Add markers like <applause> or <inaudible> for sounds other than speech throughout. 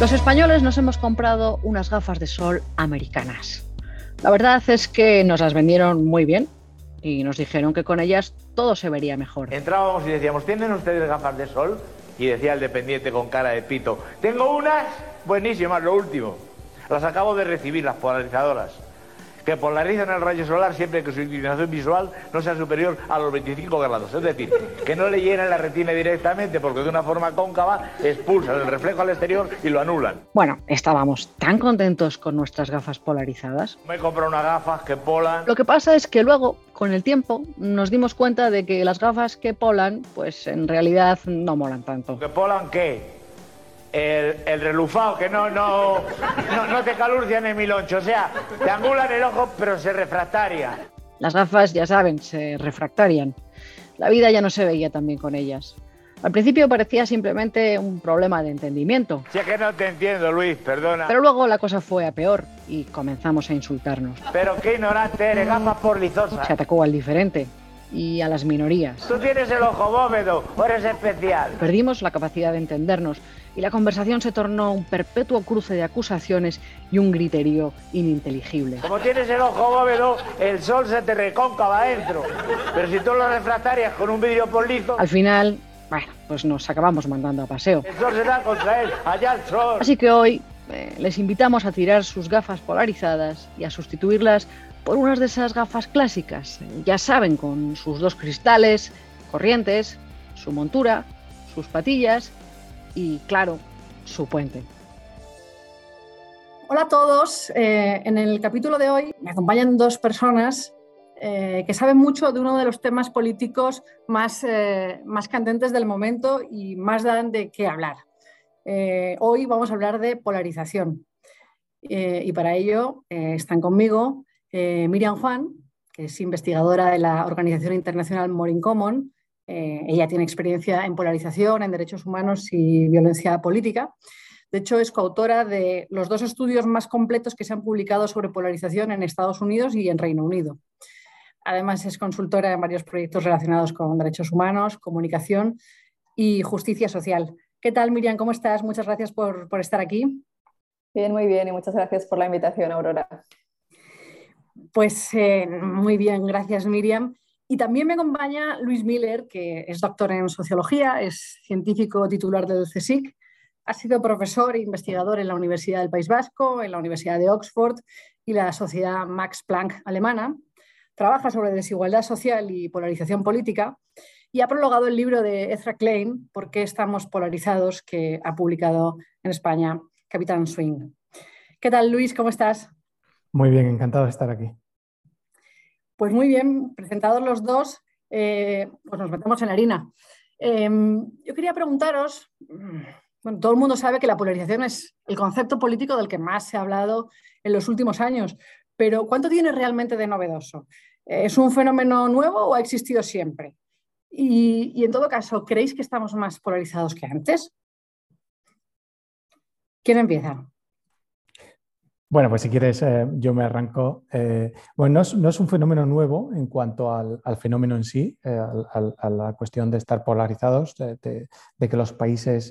Los españoles nos hemos comprado unas gafas de sol americanas. La verdad es que nos las vendieron muy bien y nos dijeron que con ellas todo se vería mejor. Entrábamos y decíamos, ¿tienen ustedes gafas de sol? Y decía el dependiente con cara de pito, tengo unas buenísimas, lo último. Las acabo de recibir, las polarizadoras que polarizan el rayo solar siempre que su inclinación visual no sea superior a los 25 grados. Es decir, que no le llenen la retina directamente porque de una forma cóncava expulsan el reflejo al exterior y lo anulan. Bueno, estábamos tan contentos con nuestras gafas polarizadas. Me he comprado unas gafas que polan. Lo que pasa es que luego, con el tiempo, nos dimos cuenta de que las gafas que polan, pues en realidad no molan tanto. ¿Que polan qué? El, el, relufado, que no, no, no, te calurcian en miloncho, o sea, te angulan el ojo, pero se refractaria. Las gafas, ya saben, se refractarian. La vida ya no se veía tan bien con ellas. Al principio parecía simplemente un problema de entendimiento. Si es que no te entiendo, Luis, perdona. Pero luego la cosa fue a peor y comenzamos a insultarnos. Pero qué ignorante eres, gafas por lizosa. Se atacó al diferente y a las minorías. Tú tienes el ojo bóvedo o eres especial. Perdimos la capacidad de entendernos y la conversación se tornó un perpetuo cruce de acusaciones y un griterío ininteligible. Como tienes el ojo bóvedo, el sol se te recóncava adentro. Pero si tú lo refractarias con un vidrio polizo... Al final, bueno, pues nos acabamos mandando a paseo. El sol se da contra él, allá el sol. Así que hoy eh, les invitamos a tirar sus gafas polarizadas y a sustituirlas por unas de esas gafas clásicas. Ya saben, con sus dos cristales, corrientes, su montura, sus patillas y, claro, su puente. Hola a todos. Eh, en el capítulo de hoy me acompañan dos personas eh, que saben mucho de uno de los temas políticos más, eh, más candentes del momento y más dan de qué hablar. hoy vamos a hablar de polarización. y para ello están conmigo Miriam Juan, que es investigadora de la Organización Internacional More Common, eh, ella tiene experiencia en polarización, en derechos humanos y violencia política. De hecho, es coautora de los dos estudios más completos que se han publicado sobre polarización en Estados Unidos y en Reino Unido. Además, es consultora en varios proyectos relacionados con derechos humanos, comunicación y justicia social. ¿Qué tal, Miriam? ¿Cómo estás? Muchas gracias por, estar aquí. Bien, muy bien y muchas gracias por la invitación, Aurora. Pues eh, muy bien, gracias, Miriam. Y también me acompaña Luis Miller, que es doctor en sociología, es científico titular del CSIC, ha sido profesor e investigador en la Universidad del País Vasco, en la Universidad de Oxford y la Sociedad Max Planck alemana. Trabaja sobre desigualdad social y polarización política y ha prologado el libro de Ezra Klein, ¿Por qué estamos polarizados?, que ha publicado en España Capitán Swing. ¿Qué tal, Luis? ¿Cómo estás? Muy bien, encantado de estar aquí. Pues muy bien, presentados los dos, eh, pues nos metemos en la harina. Em, yo quería preguntaros, mm, bueno, todo el mundo sabe que la polarización es el concepto político del que más se ha hablado en los últimos años, pero ¿cuánto tiene realmente de novedoso? ¿Es un fenómeno nuevo o ha existido siempre? Y, y en todo caso, ¿creéis que estamos más polarizados que antes? ¿Quién empieza? Bueno, pues si quieres, eh, yo me arranco. Eh, bueno, no es, un fenómeno nuevo en cuanto al, fenómeno en sí, eh, a la cuestión de estar polarizados, de, que los países,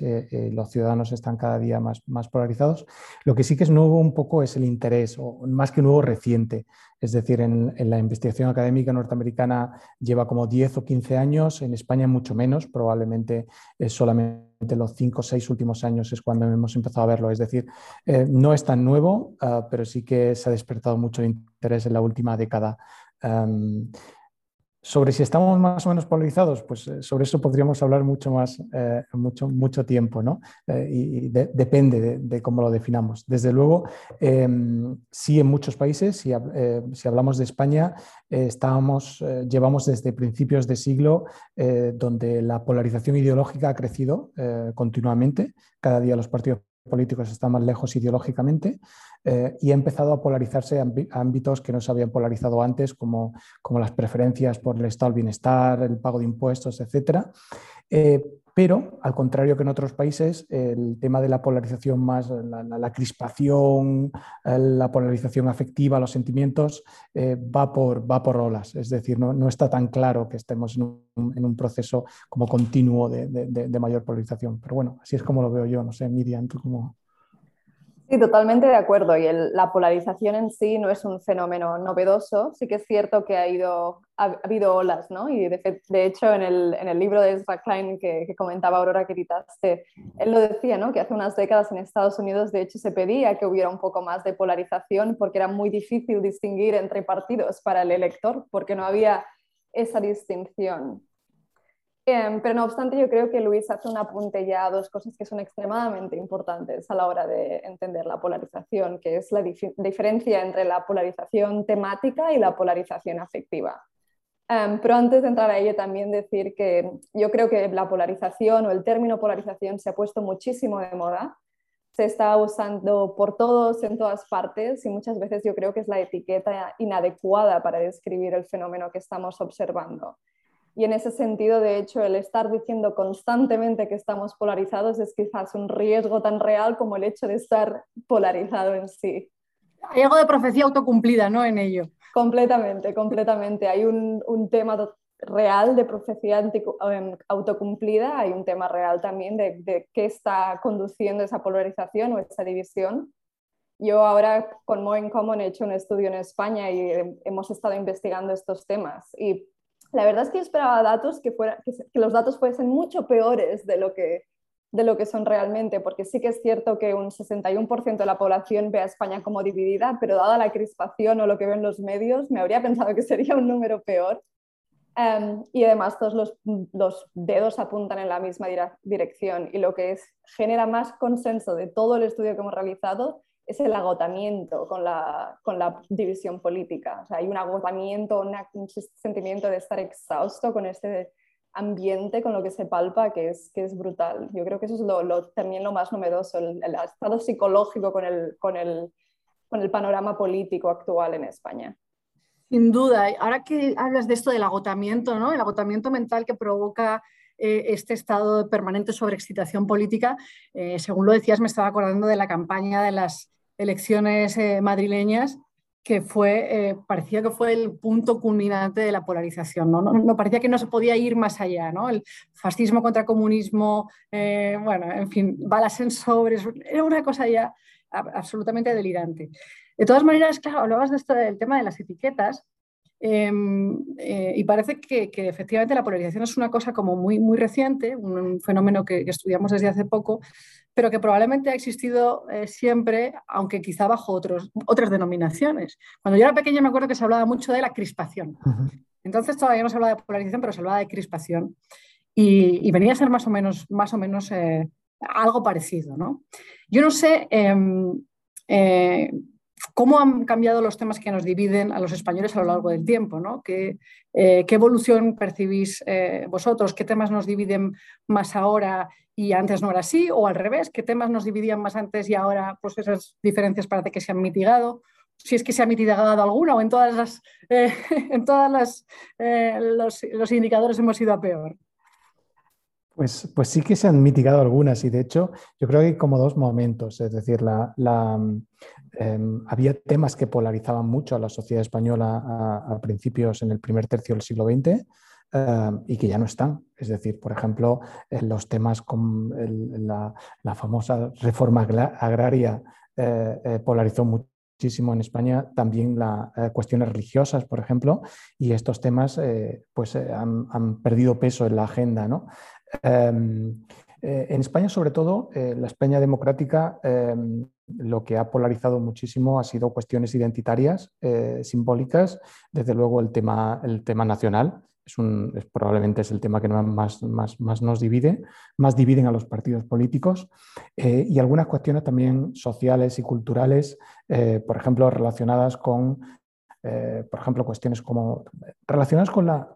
los ciudadanos están cada día más, más polarizados. Lo que sí que es nuevo un poco es el interés, o más que nuevo, reciente. Es decir, en, la investigación académica norteamericana lleva como 10 o 15 años, en España mucho menos, probablemente es solamente los 5 o 6 últimos años es cuando hemos empezado a verlo. Es decir, eh, no es tan nuevo, ah, pero sí que se ha despertado mucho interés en la última década. Sobre si estamos más o menos polarizados, pues eh, sobre eso podríamos hablar mucho más, eh, mucho, mucho tiempo, ¿no? Eh, y depende de, cómo lo definamos. Desde luego, em, sí en muchos países, si, si hablamos de España, estábamos, llevamos desde principios de siglo donde la polarización ideológica ha crecido continuamente. Cada día los partidos políticos están más lejos ideológicamente eh, y ha empezado a polarizarse a ámbitos que no se habían polarizado antes, como, como las preferencias por el estado del bienestar, el pago de impuestos, etc. pero, al contrario que en otros países, el tema de la polarización más, la, crispación, la polarización afectiva, los sentimientos, eh, va, por, va por olas. Es decir, no, no está tan claro que estemos en un, proceso como continuo de, de, mayor polarización. Pero bueno, así es como lo veo yo. No sé, Miriam, ¿tú cómo...? Sí, totalmente de acuerdo. Y la polarización en sí no es un fenómeno novedoso. Sí que es cierto que ha, ido, ha, habido olas, ¿no? Y de, hecho, en el, en el, libro de Ezra Klein que, comentaba Aurora que él lo decía, ¿no? Que hace unas décadas en Estados Unidos, de hecho, se pedía que hubiera un poco más de polarización porque era muy difícil distinguir entre partidos para el elector, porque no había esa distinción. Em, pero no obstante, yo creo que Luis hace un apunte ya a dos cosas que son extremadamente importantes a la hora de entender la polarización, que es la diferencia entre la polarización temática y la polarización afectiva. Em, pero antes de entrar a ello, también decir que yo creo que la polarización o el término polarización se ha puesto muchísimo de moda. Se está usando por todos, en todas partes, y muchas veces yo creo que es la etiqueta inadecuada para describir el fenómeno que estamos observando. Y en ese sentido, de hecho, el estar diciendo constantemente que estamos polarizados es quizás un riesgo tan real como el hecho de estar polarizado en sí. Hay algo de profecía autocumplida, ¿no? En ello. Completamente, completamente. Hay un, un tema real de profecía em, autocumplida, hay un tema real también de, de qué está conduciendo esa polarización o esa división. Yo ahora con More Common he hecho un estudio en España y hemos estado investigando estos temas y la verdad es que yo esperaba datos que, fuera, que, los datos fuesen mucho peores de lo, que, de lo que son realmente, porque sí que es cierto que un 61% de la población ve a España como dividida, pero dada la crispación o lo que ven los medios, me habría pensado que sería un número peor. Em, y además todos los, los, dedos apuntan en la misma dirección y lo que es, genera más consenso de todo el estudio que hemos realizado es el agotamiento con la, con la división política. O sea, hay un agotamiento, un sentimiento de estar exhausto con este ambiente, con lo que se palpa, que es, que es brutal. Yo creo que eso es lo, también lo más novedoso, el, estado psicológico con el, con, el, con el panorama político actual en España. Sin duda. Ahora que hablas de esto del agotamiento, ¿no? el agotamiento mental que provoca eh, este estado de permanente sobreexcitación política, eh, según lo decías, me estaba acordando de la campaña de las elecciones eh, madrileñas que fue, eh, parecía que fue el punto culminante de la polarización, ¿no? No, parecía que no se podía ir más allá, ¿no? El fascismo contra comunismo, eh, bueno, en fin, balas en sobres, era una cosa ya absolutamente delirante. De todas maneras, claro, hablabas de esto del tema de las etiquetas, Em, eh, y parece que, efectivamente la polarización es una cosa como muy, muy reciente, un, fenómeno que, estudiamos desde hace poco, pero que probablemente ha existido eh, siempre, aunque quizá bajo otros, otras denominaciones. Cuando yo era pequeña me acuerdo que se hablaba mucho de la crispación. Entonces todavía no se hablaba de polarización, pero se hablaba de crispación. Y, venía a ser más o menos, más o menos eh, algo parecido. ¿no? Yo no sé em, ¿Cómo han cambiado los temas que nos dividen a los españoles a lo largo del tiempo? ¿no? ¿Qué, eh, evolución percibís eh, vosotros? ¿Qué temas nos dividen más ahora y antes no era así? ¿O al revés? ¿Qué temas nos dividían más antes y ahora pues esas diferencias parece que se han mitigado? Si es que se ha mitigado alguna o en todas las, eh, <laughs> en todas las, los, los indicadores hemos ido a peor. Pues, pues, sí que se han mitigado algunas y de hecho yo creo que hay como dos momentos, es decir, em, había temas que polarizaban mucho a la sociedad española a, principios en el primer tercio del siglo XX em, y que ya no están. Es decir, por ejemplo, los temas con la, famosa reforma agraria eh, eh, polarizó muchísimo en España también las eh, cuestiones religiosas, por ejemplo, y estos temas pues, han, han, perdido peso en la agenda. ¿no? Em, eh, en España, sobre todo, eh, la España democrática em, lo que ha polarizado muchísimo ha sido cuestiones identitarias, eh, simbólicas, desde luego el tema, el tema nacional. Es, probablemente es el tema que más, más, más, nos divide, más dividen a los partidos políticos y algunas cuestiones también sociales y culturales, por ejemplo, relacionadas con eh, por ejemplo, cuestiones como relacionadas con, la,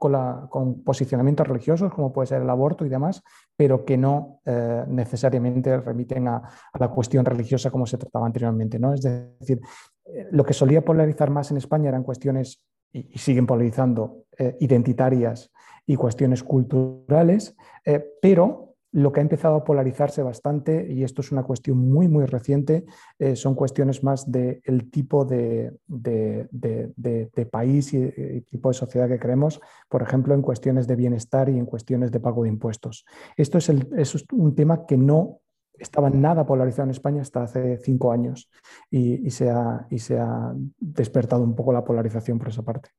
con, posicionamientos religiosos, como puede ser el aborto y demás, pero que no eh, necesariamente remiten a, la cuestión religiosa como se trataba anteriormente. ¿no? Es decir, eh, lo que solía polarizar más en España eran cuestiones, y, siguen polarizando, identitarias y cuestiones culturales, pero lo que ha empezado a polarizarse bastante, y esto es una cuestión muy, muy reciente, eh, son cuestiones más del tipo de, país y, tipo de sociedad que queremos, por ejemplo, en cuestiones de bienestar y en cuestiones de pago de impuestos. Esto es, el, es un tema que no estaba nada polarizado en España hasta hace cinco años y, se, ha, y se, ha, despertado un poco la polarización por esa parte.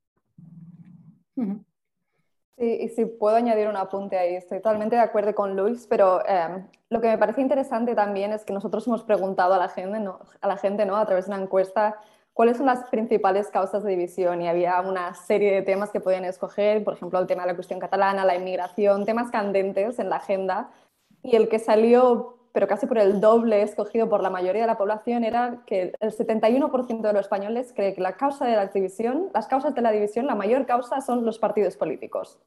Sí, y si puedo añadir un apunte ahí, estoy totalmente de acuerdo con Luis, pero eh, lo que me parece interesante también es que nosotros hemos preguntado a la gente, ¿no? a, la gente ¿no? a través de una encuesta cuáles son las principales causas de división y había una serie de temas que podían escoger, por ejemplo, el tema de la cuestión catalana, la inmigración, temas candentes en la agenda, y el que salió pero casi por el doble escogido por la mayoría de la población, era que el 71% de los españoles cree que la causa de la división, las causas de la división, la mayor causa son los partidos políticos.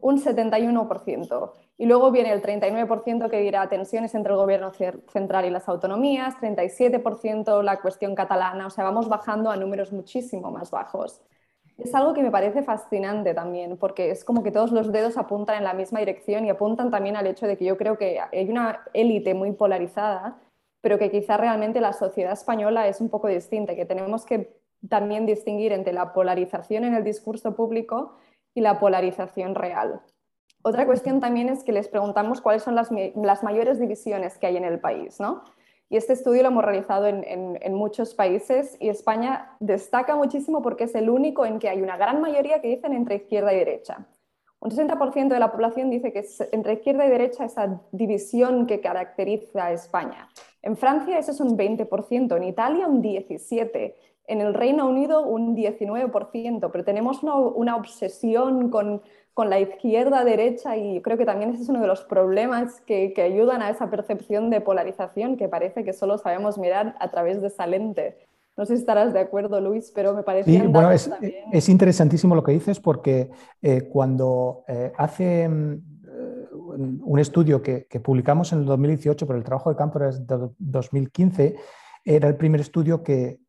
Un 71%. Y luego viene el 39% que dirá tensiones entre el gobierno central y las autonomías, 37% la cuestión catalana, o sea, vamos bajando a números muchísimo más bajos. Es algo que me parece fascinante también, porque es como que todos los dedos apuntan en la misma dirección y apuntan también al hecho de que yo creo que hay una élite muy polarizada, pero que quizá realmente la sociedad española es un poco distinta, que tenemos que también distinguir entre la polarización en el discurso público y la polarización real. Otra cuestión también es que les preguntamos cuáles son las, las mayores divisiones que hay en el país, ¿no? Y este estudio lo hemos realizado en, muchos países y España destaca muchísimo porque es el único en que hay una gran mayoría que dicen entre izquierda y derecha. Un 60% de la población dice que es entre izquierda y derecha esa división que caracteriza a España. En Francia eso es un 20%, en Italia un 17%, en el Reino Unido un 19%, pero tenemos una obsesión con con la izquierda-derecha y creo que también ese es uno de los problemas que, ayudan a esa percepción de polarización que parece que solo sabemos mirar a través de esa lente. No sé si estarás de acuerdo, Luis, pero me parece... Sí, bueno, es, interesantísimo lo que dices porque eh, cuando eh, hace mm, un estudio que, que, publicamos en el 2018, pero el trabajo de campo era de 2015, era el primer estudio que,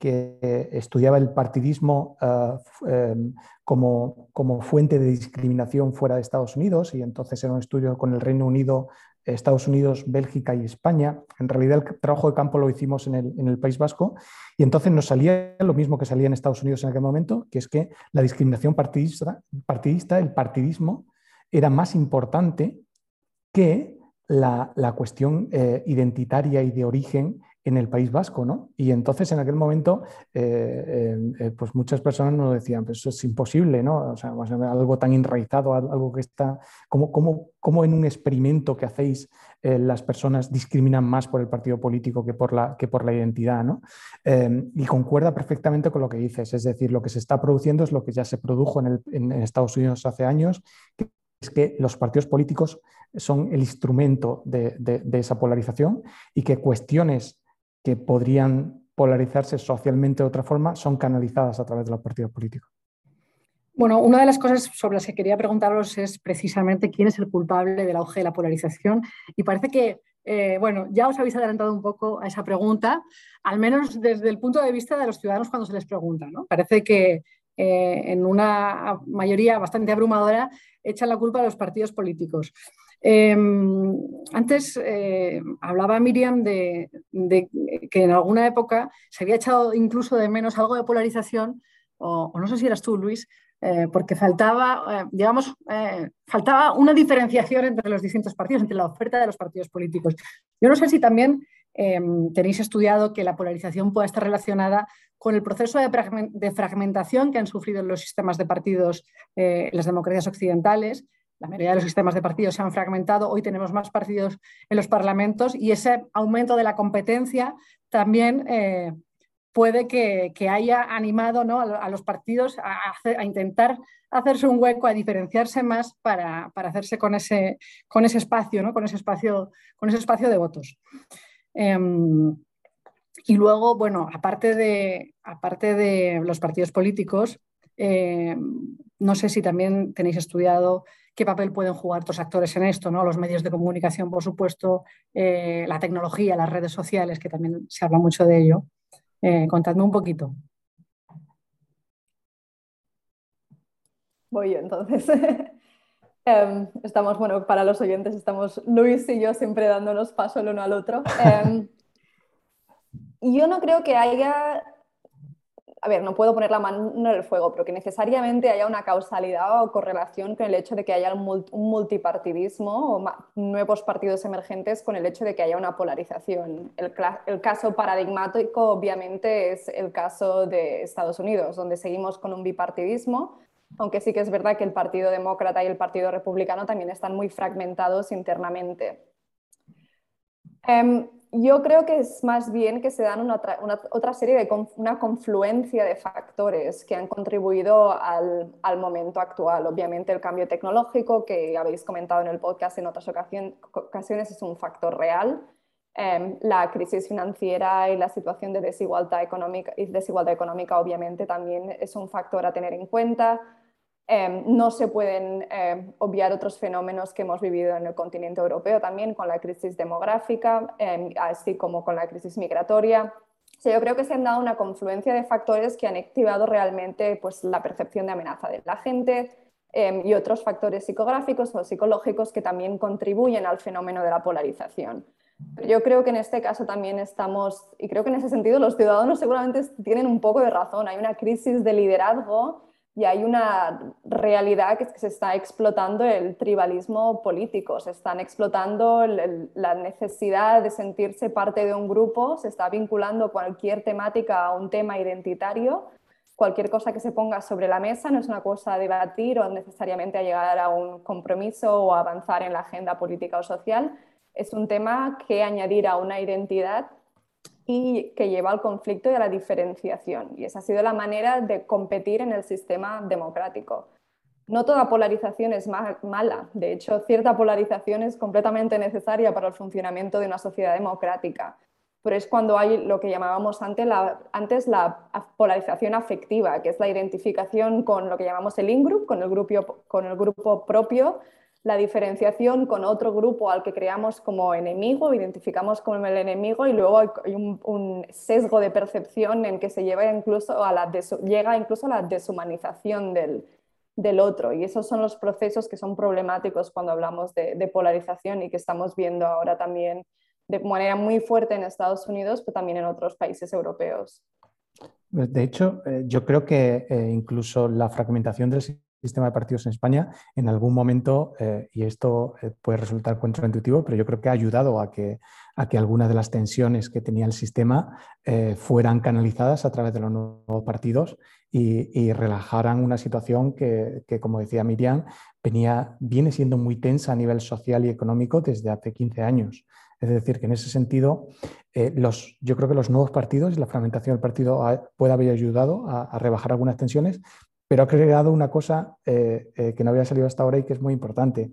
estudiaba el partidismo eh, em, como, fuente de discriminación fuera de Estados Unidos y entonces era un estudio con el Reino Unido, Estados Unidos, Bélgica y España. En realidad el trabajo de campo lo hicimos en el, País Vasco y entonces nos salía lo mismo que salía en Estados Unidos en aquel momento, que es que la discriminación partidista, partidista el partidismo, era más importante que la, cuestión eh, identitaria y de origen en el País Vasco, ¿no? Y entonces en aquel momento, eh, eh, pues muchas personas nos decían, pues eso es imposible, ¿no? O sea, algo tan enraizado, algo que está, como, como, en un experimento que hacéis eh, las personas discriminan más por el partido político que por la, que por la identidad, ¿no? y concuerda perfectamente con lo que dices, es decir, lo que se está produciendo es lo que ya se produjo en, Estados Unidos hace años, que es que los partidos políticos son el instrumento de esa polarización y que cuestiones que podrían polarizarse socialmente de otra forma son canalizadas a través de los partidos políticos. Bueno, una de las cosas sobre las que quería preguntaros es precisamente quién es el culpable del auge de la polarización. Y parece que, eh, bueno, ya os habéis adelantado un poco a esa pregunta, al menos desde el punto de vista de los ciudadanos cuando se les pregunta. ¿no? Parece que eh, en una mayoría bastante abrumadora echan la culpa a los partidos políticos. Em, antes eh, hablaba Miriam de, que en alguna época se había echado incluso de menos algo de polarización, o, no sé si eras tú, Luis, eh, porque faltaba, digamos, faltaba una diferenciación entre los distintos partidos, entre la oferta de los partidos políticos. Yo no sé si también em, tenéis estudiado que la polarización pueda estar relacionada con el proceso de, fragmentación que han sufrido los sistemas de partidos en las democracias occidentales la mayoría de los sistemas de partidos se han fragmentado, hoy tenemos más partidos en los parlamentos y ese aumento de la competencia también eh, puede que, haya animado a, los partidos a, intentar hacerse un hueco, a diferenciarse más para, hacerse con ese, con ese espacio, ¿no? con, ese espacio con ese espacio de votos. Em, y luego, bueno, aparte de, aparte de los partidos políticos, em, no sé si también tenéis estudiado qué papel pueden jugar otros actores en esto, ¿no? Los medios de comunicación, por supuesto, eh, la tecnología, las redes sociales, que también se habla mucho de ello. Eh, contadme un poquito. Voy yo entonces. <laughs> Em, estamos, bueno, para los oyentes, estamos Luis y yo siempre dándonos paso el uno al otro. Em, yo no creo que haya a ver, no puedo poner la mano en el fuego, pero que necesariamente haya una causalidad o correlación con el hecho de que haya un multipartidismo o nuevos partidos emergentes con el hecho de que haya una polarización. El, el, caso paradigmático obviamente es el caso de Estados Unidos, donde seguimos con un bipartidismo, aunque sí que es verdad que el Partido Demócrata y el Partido Republicano también están muy fragmentados internamente. Em, yo creo que es más bien que se dan una, otra serie de una confluencia de factores que han contribuido al, al, momento actual. Obviamente el cambio tecnológico que habéis comentado en el podcast en otras ocasiones es un factor real. Em, la crisis financiera y la situación de desigualdad económica, y desigualdad económica obviamente también es un factor a tener en cuenta. Em, no se pueden em, obviar otros fenómenos que hemos vivido en el continente europeo también con la crisis demográfica, em, así como con la crisis migratoria. yo creo que se han dado una confluencia de factores que han activado realmente pues, la percepción de amenaza de la gente y otros factores psicográficos o psicológicos que también contribuyen al fenómeno de la polarización. yo creo que en este caso también estamos, y creo que en ese sentido los ciudadanos seguramente tienen un poco de razón, hay una crisis de liderazgo y hay una realidad que, es que se está explotando el tribalismo político, se están explotando la necesidad de sentirse parte de un grupo, se está vinculando cualquier temática a un tema identitario, cualquier cosa que se ponga sobre la mesa no es una cosa a debatir o necesariamente a llegar a un compromiso o avanzar en la agenda política o social, es un tema que añadir a una identidad y que lleva al conflicto y a la diferenciación. Y esa ha sido la manera de competir en el sistema democrático. No toda polarización es mala, de hecho, cierta polarización es completamente necesaria para el funcionamiento de una sociedad democrática, pero es cuando hay lo que llamábamos antes la, antes la polarización afectiva, que es la identificación con lo que llamamos el in-group, con, con el grupo propio, la diferenciación con otro grupo al que creamos como enemigo, identificamos como el enemigo y luego hay un, sesgo de percepción en que se lleva incluso a la llega incluso a la deshumanización del, del, otro. Y esos son los procesos que son problemáticos cuando hablamos de, polarización y que estamos viendo ahora también de manera muy fuerte en Estados Unidos, pero también en otros países europeos. De hecho, eh, yo creo que eh, incluso la fragmentación del sistema de partidos en España, en algún momento, eh, y esto eh, puede resultar contraintuitivo, pero yo creo que ha ayudado a que, a que algunas de las tensiones que tenía el sistema eh, fueran canalizadas a través de los nuevos partidos y, relajaran una situación que, como decía Miriam, venía, viene siendo muy tensa a nivel social y económico desde hace 15 años. Es decir, que en ese sentido, los, yo creo que los nuevos partidos y la fragmentación del partido puede haber ayudado a, rebajar algunas tensiones, pero ha creado una cosa eh, eh, que no había salido hasta ahora y que es muy importante.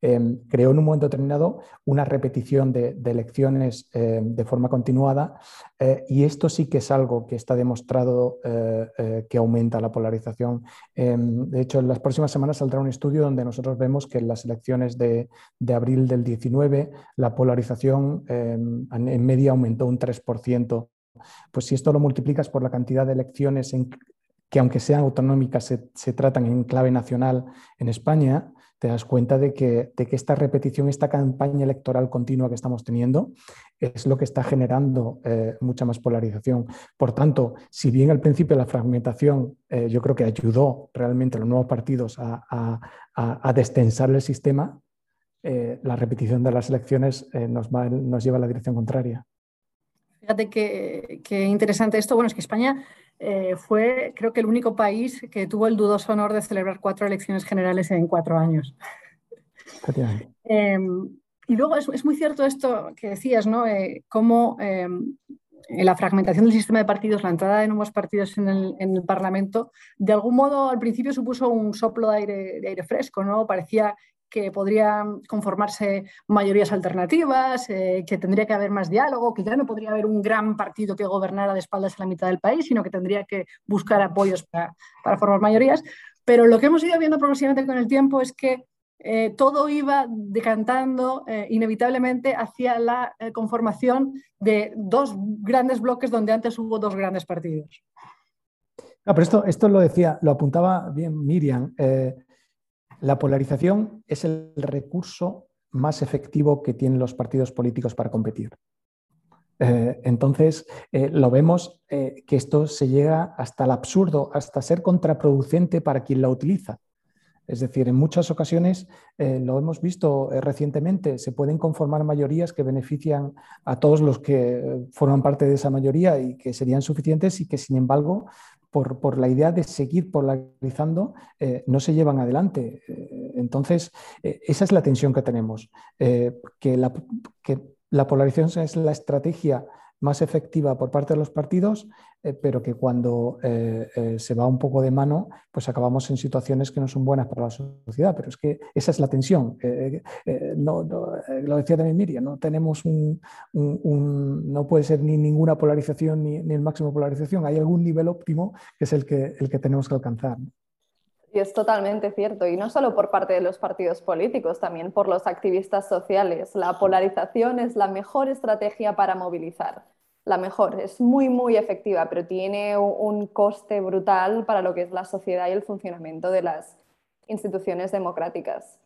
Em, creó en un momento determinado una repetición de, elecciones em, de forma continuada eh, y esto sí que es algo que está demostrado que aumenta la polarización. Em, de hecho, en las próximas semanas saldrá un estudio donde nosotros vemos que en las elecciones de, de abril del 19 la polarización en media aumentó un 3%. Pues si esto lo multiplicas por la cantidad de elecciones en, que aunque sean autonómicas, se, tratan en clave nacional en España, te das cuenta de que, de que, esta repetición, esta campaña electoral continua que estamos teniendo, es lo que está generando eh, mucha más polarización. Por tanto, si bien al principio la fragmentación eh, yo creo que ayudó realmente a los nuevos partidos a, a, destensar el sistema, eh, la repetición de las elecciones nos, nos lleva a la dirección contraria. Fíjate qué interesante esto. Bueno, es que España eh, fue creo que el único país que tuvo el dudoso honor de celebrar cuatro elecciones generales en cuatro años. <laughs> Em, y luego es, muy cierto esto que decías, ¿no? Eh, cómo em, la fragmentación del sistema de partidos, la entrada de nuevos partidos en el, Parlamento, de algún modo al principio supuso un soplo de aire, de aire fresco, ¿no? Parecía que podrían conformarse mayorías alternativas, eh, que tendría que haber más diálogo, que ya no podría haber un gran partido que gobernara de espaldas a la mitad del país, sino que tendría que buscar apoyos para, formar mayorías. Pero lo que hemos ido viendo progresivamente con el tiempo es que eh, todo iba decantando eh, inevitablemente hacia la conformación de dos grandes bloques donde antes hubo dos grandes partidos. pero esto, esto lo decía, lo apuntaba bien Miriam. La polarización es el recurso más efectivo que tienen los partidos políticos para competir. entonces, lo vemos que esto se llega hasta el absurdo, hasta ser contraproducente para quien la utiliza. Es decir, en muchas ocasiones, eh, lo hemos visto eh, recientemente, se pueden conformar mayorías que benefician a todos los que eh, forman parte de esa mayoría y que serían suficientes y que, sin embargo, por, la idea de seguir polarizando, no se llevan adelante. entonces, esa es la tensión que tenemos, que la, que la polarización es la estrategia más efectiva por parte de los partidos, eh, pero que cuando eh, eh, se va un poco de mano, pues acabamos en situaciones que no son buenas para la sociedad. Pero es que esa es la tensión. No, lo decía también Miriam, no tenemos un, no puede ser ni ninguna polarización ni, ni, el máximo polarización. Hay algún nivel óptimo que es el que, el que tenemos que alcanzar. Y es totalmente cierto, y no solo por parte de los partidos políticos, también por los activistas sociales. La polarización es la mejor estrategia para movilizar, la mejor, es muy, muy efectiva, pero tiene un coste brutal para lo que es la sociedad y el funcionamiento de las instituciones democráticas.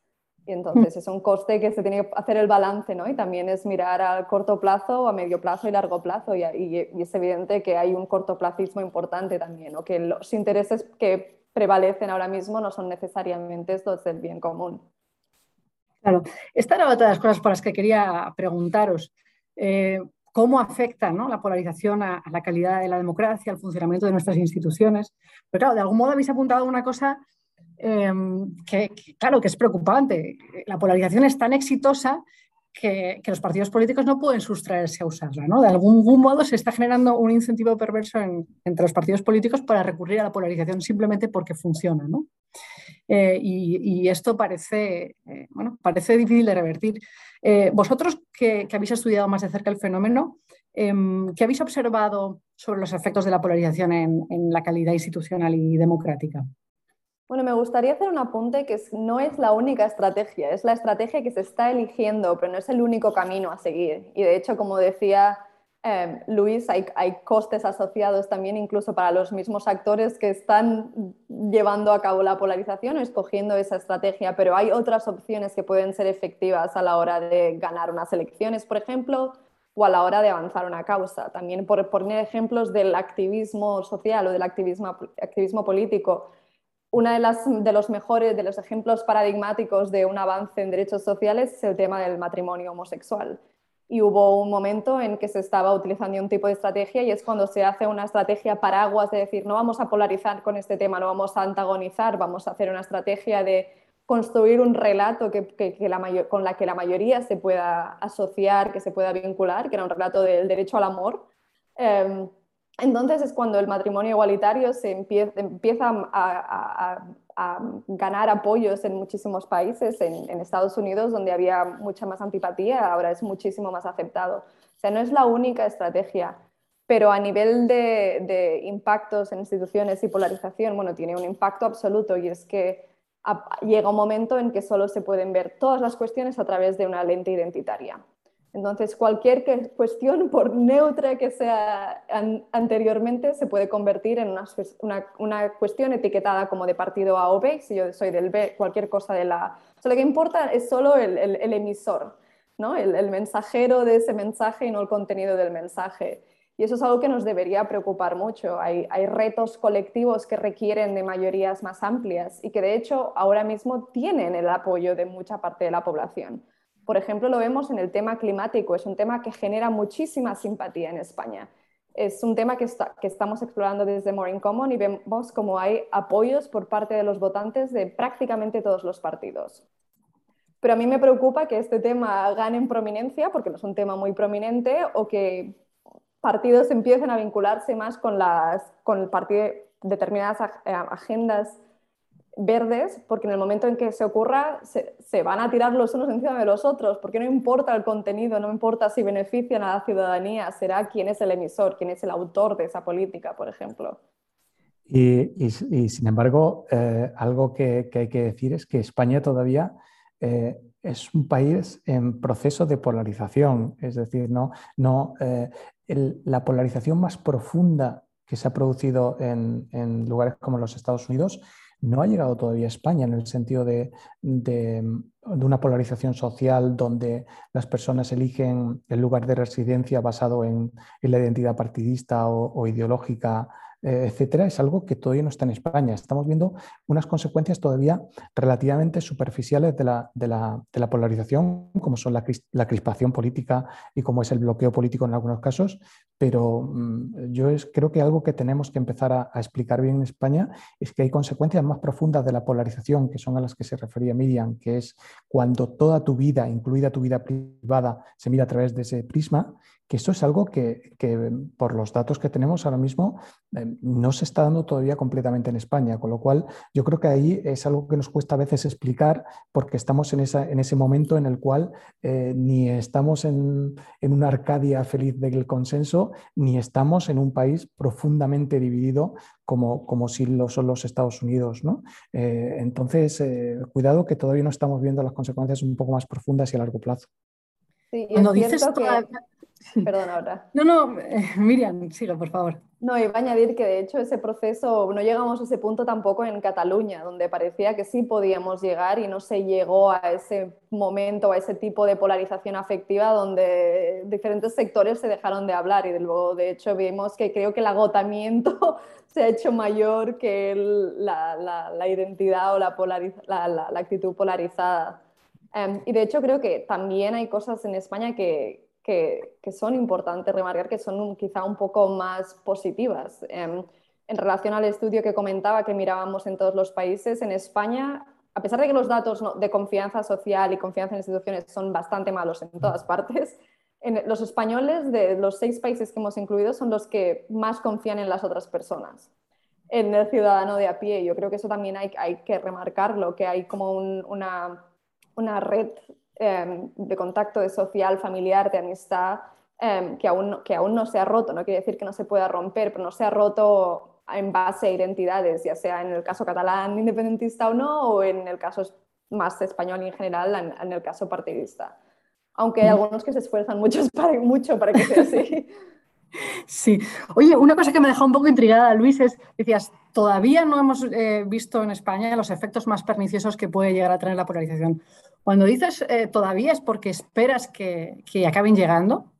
Y entonces es un coste que se tiene que hacer el balance, ¿no? Y también es mirar a corto plazo, a medio plazo y largo plazo. Y, y es evidente que hay un cortoplacismo importante también, o que los intereses que prevalecen ahora mismo no son necesariamente los del bien común. Claro, esta era otra de las cosas por las que quería preguntaros. Eh, ¿Cómo afecta la polarización a, la calidad de la democracia, al funcionamiento de nuestras instituciones? Pero claro, de algún modo habéis apuntado una cosa em, que, claro, que es preocupante. La polarización es tan exitosa que, los partidos políticos no pueden sustraerse a usarla. ¿no? De algún, modo se está generando un incentivo perverso entre los partidos políticos para recurrir a la polarización simplemente porque funciona. ¿no? Eh, y, esto parece, eh, bueno, parece difícil de revertir. Eh, vosotros que, habéis estudiado más de cerca el fenómeno, em, ¿qué habéis observado sobre los efectos de la polarización en la calidad institucional y democrática? Bueno, me gustaría hacer un apunte que no es la única estrategia, es la estrategia que se está eligiendo, pero no es el único camino a seguir. Y de hecho, como decía em, Luis, hay, costes asociados también incluso para los mismos actores que están llevando a cabo la polarización o escogiendo esa estrategia, pero hay otras opciones que pueden ser efectivas a la hora de ganar unas elecciones, por ejemplo, o a la hora de avanzar una causa. También por poner ejemplos del activismo social o del activismo, activismo político uno de, de los mejores, de los ejemplos paradigmáticos de un avance en derechos sociales es el tema del matrimonio homosexual. Y hubo un momento en que se estaba utilizando un tipo de estrategia y es cuando se hace una estrategia paraguas de decir no vamos a polarizar con este tema, no vamos a antagonizar, vamos a hacer una estrategia de construir un relato que, con la que la mayoría se pueda asociar, que se pueda vincular, que era un relato del derecho al amor. Em, entonces es cuando el matrimonio igualitario se empieza, a, ganar apoyos en muchísimos países, en, Estados Unidos, donde había mucha más antipatía, ahora es muchísimo más aceptado. O sea, no es la única estrategia, pero a nivel de, impactos en instituciones y polarización, bueno, tiene un impacto absoluto y es que llega un momento en que solo se pueden ver todas las cuestiones a través de una lente identitaria. Entonces, cualquier cuestión, por neutra que sea anteriormente, se puede convertir en una, cuestión etiquetada como de partido A o B. Si yo soy del B, cualquier cosa de la A. lo que importa es solo el, emisor, ¿no? El, mensajero de ese mensaje y no el contenido del mensaje. Y eso es algo que nos debería preocupar mucho. hay retos colectivos que requieren de mayorías más amplias y que de hecho ahora mismo tienen el apoyo de mucha parte de la población. Por ejemplo, lo vemos en el tema climático, es un tema que genera muchísima simpatía en España. Es un tema que, estamos explorando desde More in Common y vemos como hay apoyos por parte de los votantes de prácticamente todos los partidos. Pero a mí me preocupa que este tema gane en prominencia, porque no es un tema muy prominente, o que partidos empiecen a vincularse más con, las, con determinadas agendas verdes, porque en el momento en que se ocurra se, van a tirar los unos encima de los otros, porque no importa el contenido, no importa si benefician a la ciudadanía, será quién es el emisor, quién es el autor de esa política, por ejemplo. Y, sin embargo, eh, algo que, hay que decir es que España todavía eh, es un país en proceso de polarización, es decir, no, no, eh, la polarización más profunda que se ha producido en, en lugares como los Estados Unidos no ha llegado todavía a España en el sentido de, de una polarización social donde las personas eligen el lugar de residencia basado en, la identidad partidista o ideológica etcétera, es algo que todavía no está en España. Estamos viendo unas consecuencias todavía relativamente superficiales de la, de la, polarización, como son la, la, crispación política y como es el bloqueo político en algunos casos, pero mm, yo creo que algo que tenemos que empezar a, explicar bien en España es que hay consecuencias más profundas de la polarización, que son a las que se refería Miriam, que es cuando toda tu vida, incluida tu vida privada, se mira a través de ese prisma que esto es algo que, por los datos que tenemos ahora mismo eh, no se está dando todavía completamente en España, con lo cual yo creo que ahí es algo que nos cuesta a veces explicar porque estamos en, esa, en ese momento en el cual eh, ni estamos en, una Arcadia feliz del consenso, ni estamos en un país profundamente dividido como, como si lo son los Estados Unidos. ¿no? Eh, entonces, cuidado que todavía no estamos viendo las consecuencias un poco más profundas y a largo plazo. Sí, y Cuando dices que... Perdón ahora. <laughs> No, no, eh, Miriam, siga, por favor. No, iba a añadir que de hecho ese proceso, no llegamos a ese punto tampoco en Cataluña, donde parecía que sí podíamos llegar y no se llegó a ese momento, a ese tipo de polarización afectiva donde diferentes sectores se dejaron de hablar y de luego, de hecho, vimos que creo que el agotamiento <laughs> se ha hecho mayor que la, identidad o la, la, actitud polarizada. Em, y de hecho creo que también hay cosas en España que, que, son importantes remarcar, que son quizá un poco más positivas. Em, en relación al estudio que comentaba que mirábamos en todos los países, en España, a pesar de que los datos de confianza social y confianza en instituciones son bastante malos en todas partes, en los españoles de los seis países que hemos incluido son los que más confían en las otras personas, en el ciudadano de a pie. Yo creo que eso también hay, hay que remarcarlo, que hay como una, una red Em, de contacto, de social, familiar, de amistad, em, que, aún, que aún no se ha roto. No quiere decir que no se pueda romper, pero no se ha roto en base a identidades, ya sea en el caso catalán independentista o no, o en el caso más español en general, en, el caso partidista. Aunque hay algunos que se esfuerzan mucho <laughs> para, mucho para que sea así. Sí. Oye, una cosa que me dejó un poco intrigada, Luis, es, decías, todavía no hemos eh, visto en España los efectos más perniciosos que puede llegar a tener la polarización. Cuando dices eh, todavía es porque esperas que, acaben llegando.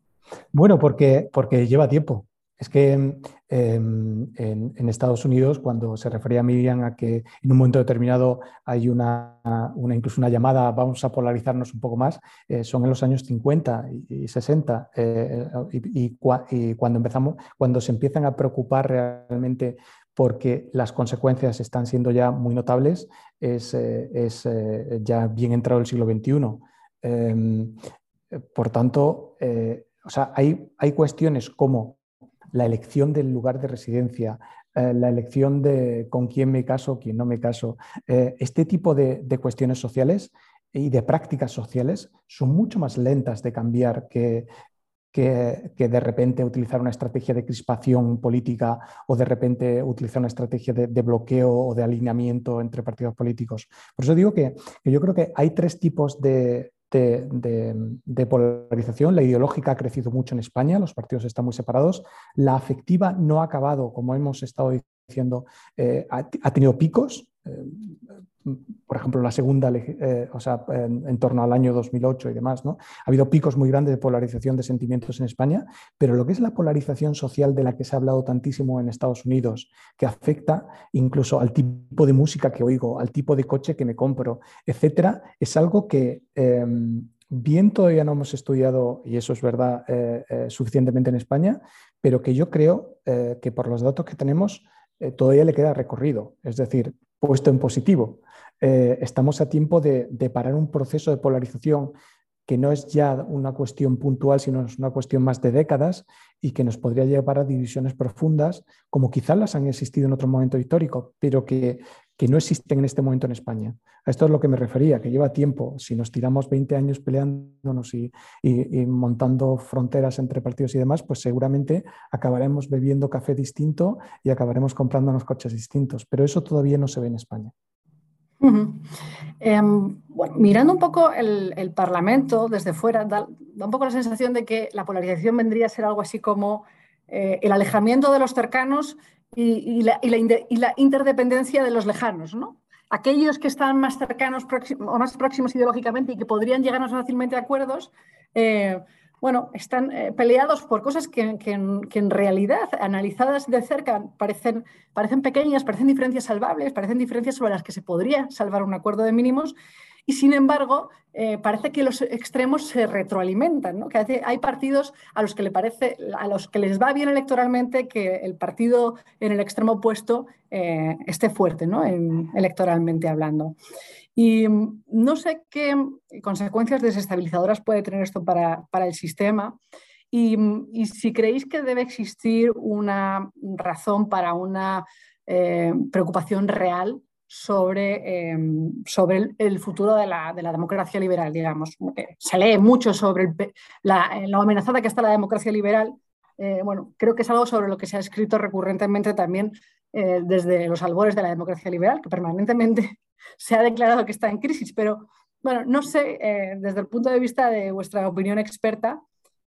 Bueno, porque, porque lleva tiempo. Es que em, en, Estados Unidos, cuando se refería Miriam a que en un momento determinado hay una, una incluso una llamada, vamos a polarizarnos un poco más, eh, son en los años 50 y, 60. Eh, y, y, cuando empezamos, cuando se empiezan a preocupar realmente porque las consecuencias están siendo ya muy notables, es, eh, eh, ya bien entrado el siglo XXI. Em, por tanto, eh, o sea, hay, hay, cuestiones como la elección del lugar de residencia, la elección de con quién me caso, quién no me caso, este tipo de, de cuestiones sociales y de prácticas sociales son mucho más lentas de cambiar que, que, de repente utilizar una estrategia de crispación política o de repente utilizar una estrategia de, bloqueo o de alineamiento entre partidos políticos. Por eso digo que, yo creo que hay tres tipos de, polarización. La ideológica ha crecido mucho en España, los partidos están muy separados. La afectiva no ha acabado, como hemos estado diciendo, eh, ha, tenido picos. Eh, por ejemplo, la segunda, eh, o sea, en, torno al año 2008 y demás, ¿no? Ha habido picos muy grandes de polarización de sentimientos en España, pero lo que es la polarización social de la que se ha hablado tantísimo en Estados Unidos, que afecta incluso al tipo de música que oigo, al tipo de coche que me compro, etcétera, es algo que em, bien todavía no hemos estudiado, y eso es verdad, eh, suficientemente en España, pero que yo creo que por los datos que tenemos todavía le queda recorrido. Es decir, puesto en positivo. Eh, estamos a tiempo de, parar un proceso de polarización que no es ya una cuestión puntual, sino es una cuestión más de décadas y que nos podría llevar a divisiones profundas, como quizás las han existido en otro momento histórico, pero que, no existen en este momento en España. A esto es lo que me refería, que lleva tiempo. Si nos tiramos 20 años peleándonos y, montando fronteras entre partidos y demás, pues seguramente acabaremos bebiendo café distinto y acabaremos comprándonos coches distintos. Pero eso todavía no se ve en España. Em, mirando un poco el, Parlamento desde fuera, da, un poco la sensación de que la polarización vendría a ser algo así como eh, el alejamiento de los cercanos y, la, interdependencia de los lejanos, ¿no? aquellos que están más cercanos o más próximos ideológicamente y que podrían llegar más fácilmente a acuerdos, eh, bueno, están eh, peleados por cosas que, en, realidad, analizadas de cerca, parecen, parecen pequeñas, parecen diferencias salvables, parecen diferencias sobre las que se podría salvar un acuerdo de mínimos, y sin embargo, eh, parece que los extremos se retroalimentan, ¿no? que hay partidos a los que le parece, a los que les va bien electoralmente que el partido en el extremo opuesto eh, esté fuerte, ¿no? electoralmente hablando. Y mm, no sé qué consecuencias desestabilizadoras puede tener esto para, el sistema. Y, mm, si creéis que debe existir una razón para una eh, preocupación real sobre, em, sobre el, futuro de la, de la, democracia liberal, digamos. Se lee mucho sobre la, la, amenazada que está la democracia liberal. Eh, bueno, creo que es algo sobre lo que se ha escrito recurrentemente también eh, desde los albores de la democracia liberal, que permanentemente <laughs> se ha declarado que está en crisis, pero bueno, no sé, eh, desde el punto de vista de vuestra opinión experta,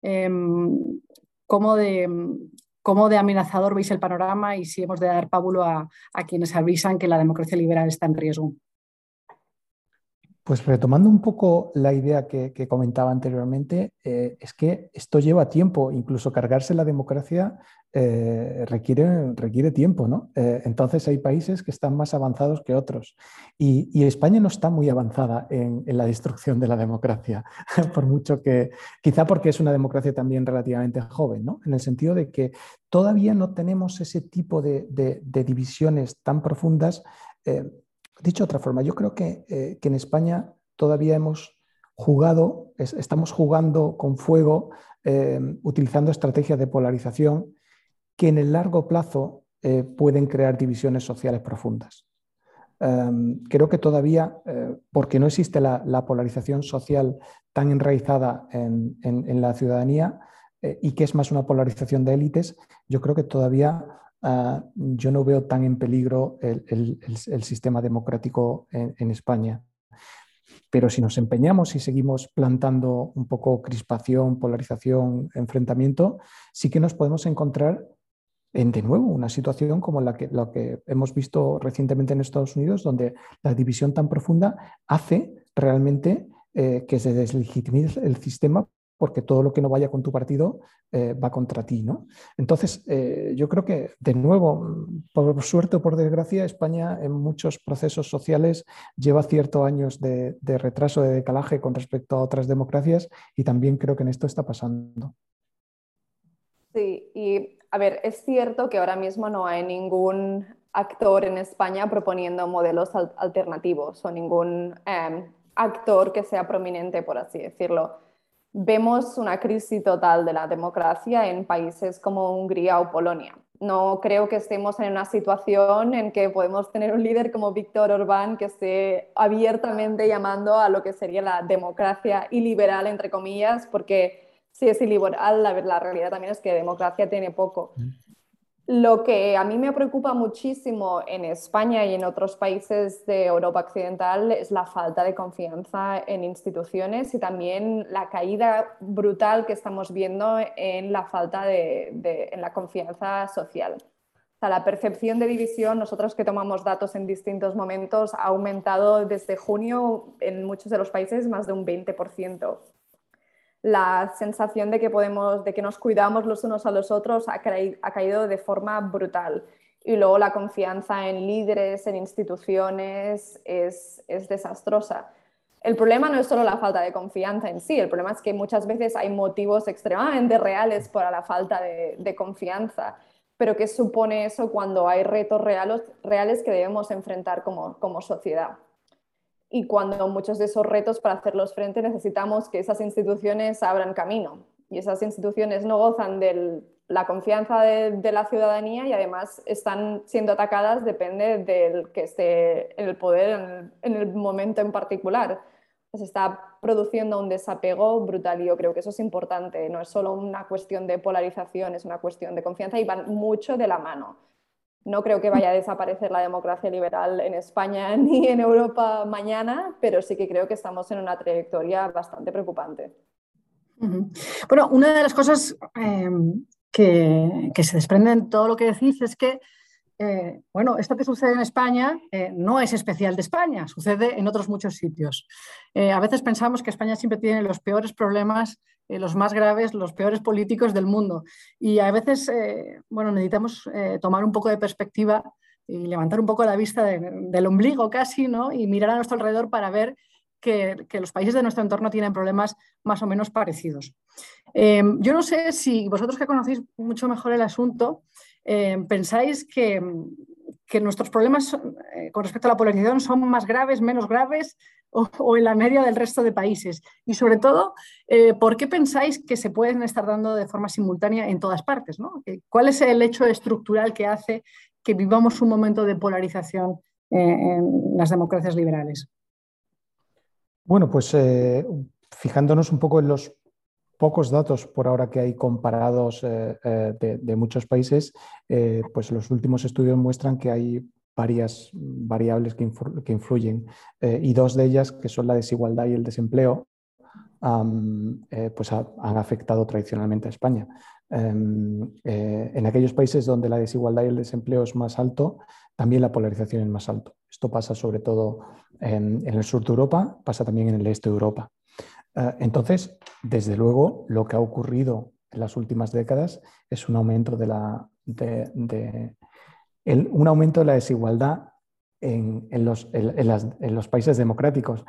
em, cómo de, cómo de amenazador veis el panorama y si hemos de dar pábulo a, quienes avisan que la democracia liberal está en riesgo. Pues retomando un poco la idea que, comentaba anteriormente, eh, es que esto lleva tiempo, incluso cargarse la democracia eh, requiere, requiere tiempo, ¿no? Eh, entonces hay países que están más avanzados que otros. Y, España no está muy avanzada en, la destrucción de la democracia, <laughs> por mucho que, quizá porque es una democracia también relativamente joven, ¿no? En el sentido de que todavía no tenemos ese tipo de, divisiones tan profundas. Eh, dicho de otra forma, yo creo que, que en España todavía hemos jugado, estamos jugando con fuego, utilizando estrategias de polarización que en el largo plazo eh, pueden crear divisiones sociales profundas. Em, creo que todavía, eh, porque no existe la, polarización social tan enraizada en, la ciudadanía eh, y que es más una polarización de élites, yo creo que todavía ah, yo no veo tan en peligro el, sistema democrático en, España. Pero si nos empeñamos y seguimos plantando un poco crispación, polarización, enfrentamiento, sí que nos podemos encontrar en de nuevo una situación como la que, lo que hemos visto recientemente en Estados Unidos, donde la división tan profunda hace realmente eh, que se deslegitimice el sistema porque todo lo que no vaya con tu partido eh, va contra ti. ¿no? Entonces, eh, yo creo que, de nuevo, por suerte o por desgracia, España en muchos procesos sociales lleva ciertos años de, de retraso, de decalaje con respecto a otras democracias y también creo que en esto está pasando. Sí, y a ver, es cierto que ahora mismo no hay ningún actor en España proponiendo modelos alternativos o ningún em, actor que sea prominente, por así decirlo. Vemos una crisis total de la democracia en países como Hungría o Polonia. No creo que estemos en una situación en que podemos tener un líder como Víctor Orbán que esté abiertamente llamando a lo que sería la democracia iliberal, entre comillas, porque sí es iliberal, la, la realidad también es que democracia tiene poco. Mm. Lo que a mí me preocupa muchísimo en España y en otros países de Europa Occidental es la falta de confianza en instituciones y también la caída brutal que estamos viendo en la falta de, en la confianza social. O sea, la percepción de división, nosotros que tomamos datos en distintos momentos, ha aumentado desde junio en muchos de los países más de un 20% la sensación de que, podemos, de que nos cuidamos los unos a los otros ha, caído de forma brutal. Y luego la confianza en líderes, en instituciones, es, desastrosa. El problema no es solo la falta de confianza en sí, el problema es que muchas veces hay motivos extremadamente reales para la falta de, confianza. Pero ¿qué supone eso cuando hay retos reales, reales que debemos enfrentar como sociedad? Y cuando muchos de esos retos para hacerlos frente necesitamos que esas instituciones abran camino y esas instituciones no gozan de la confianza de, la ciudadanía y además están siendo atacadas depende del que esté en el poder en el, momento en particular. Se está produciendo un desapego brutal y yo creo que eso es importante, no es solo una cuestión de polarización, es una cuestión de confianza y van mucho de la mano. No creo que vaya a desaparecer la democracia liberal en España <laughs> ni en Europa mañana, pero sí que creo que estamos en una trayectoria bastante preocupante. Bueno, una de las cosas em, que, se desprende en todo lo que decís es que eh, bueno, esto que sucede en España eh, no es especial de España, sucede en otros muchos sitios. a veces pensamos que España siempre tiene los peores problemas, los más graves, los peores políticos del mundo. Y a veces, bueno, necesitamos tomar un poco de perspectiva y levantar un poco la vista del ombligo casi, ¿no? Y mirar a nuestro alrededor para ver que, los países de nuestro entorno tienen problemas más o menos parecidos. Em, yo no sé si vosotros que conocéis mucho mejor el asunto, em, pensáis que, nuestros problemas eh, con respecto a la polarización son más graves, menos graves <laughs> o, en la media del resto de países. Y sobre todo, eh, ¿por qué pensáis que se pueden estar dando de forma simultánea en todas partes? ¿Cuál es el hecho estructural que hace que vivamos un momento de polarización eh, en las democracias liberales? Bueno, pues eh, fijándonos un poco en los pocos datos por ahora que hay comparados de, muchos países, pues los últimos estudios muestran que hay varias variables que, influyen y dos de ellas, que son la desigualdad y el desempleo, pues han afectado tradicionalmente a España. Em, eh, en aquellos países donde la desigualdad y el desempleo es más alto, también la polarización es más alto. Esto pasa sobre todo en, el sur de Europa, pasa también en el este de Europa. Eh, entonces, desde luego, lo que ha ocurrido en las últimas décadas es un aumento de la, un aumento de la desigualdad en, los, países democráticos.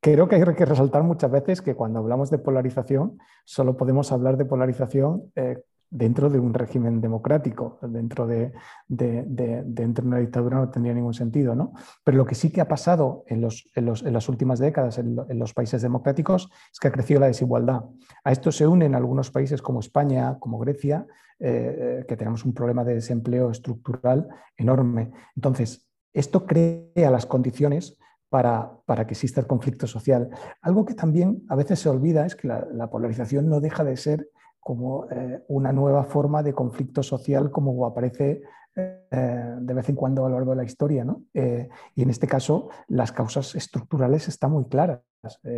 Creo que hay que resaltar muchas veces que cuando hablamos de polarización, solo podemos hablar de polarización eh, dentro de un régimen democrático, dentro de, dentro de, una dictadura no tendría ningún sentido. ¿no? Pero lo que sí que ha pasado en, los, en, los, en las últimas décadas en, los países democráticos es que ha crecido la desigualdad. A esto se unen algunos países como España, como Grecia, eh, que tenemos un problema de desempleo estructural enorme. Entonces, esto crea las condiciones para, que exista el conflicto social. Algo que también a veces se olvida es que la, polarización no deja de ser como eh, una nueva forma de conflicto social como aparece eh, de vez en cuando a lo largo de la historia. Eh, y en este caso las causas estructurales están muy claras.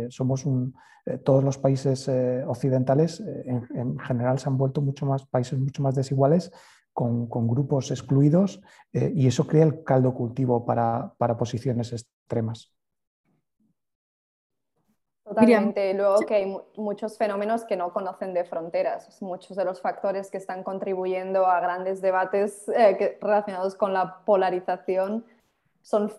somos todos los países occidentales en, general se han vuelto mucho más países mucho más desiguales con, grupos excluidos y eso crea el caldo cultivo para, posiciones extremas. Totalmente. Luego que hay muchos fenómenos que no conocen de fronteras. Muchos de los factores que están contribuyendo a grandes debates eh, relacionados con la polarización son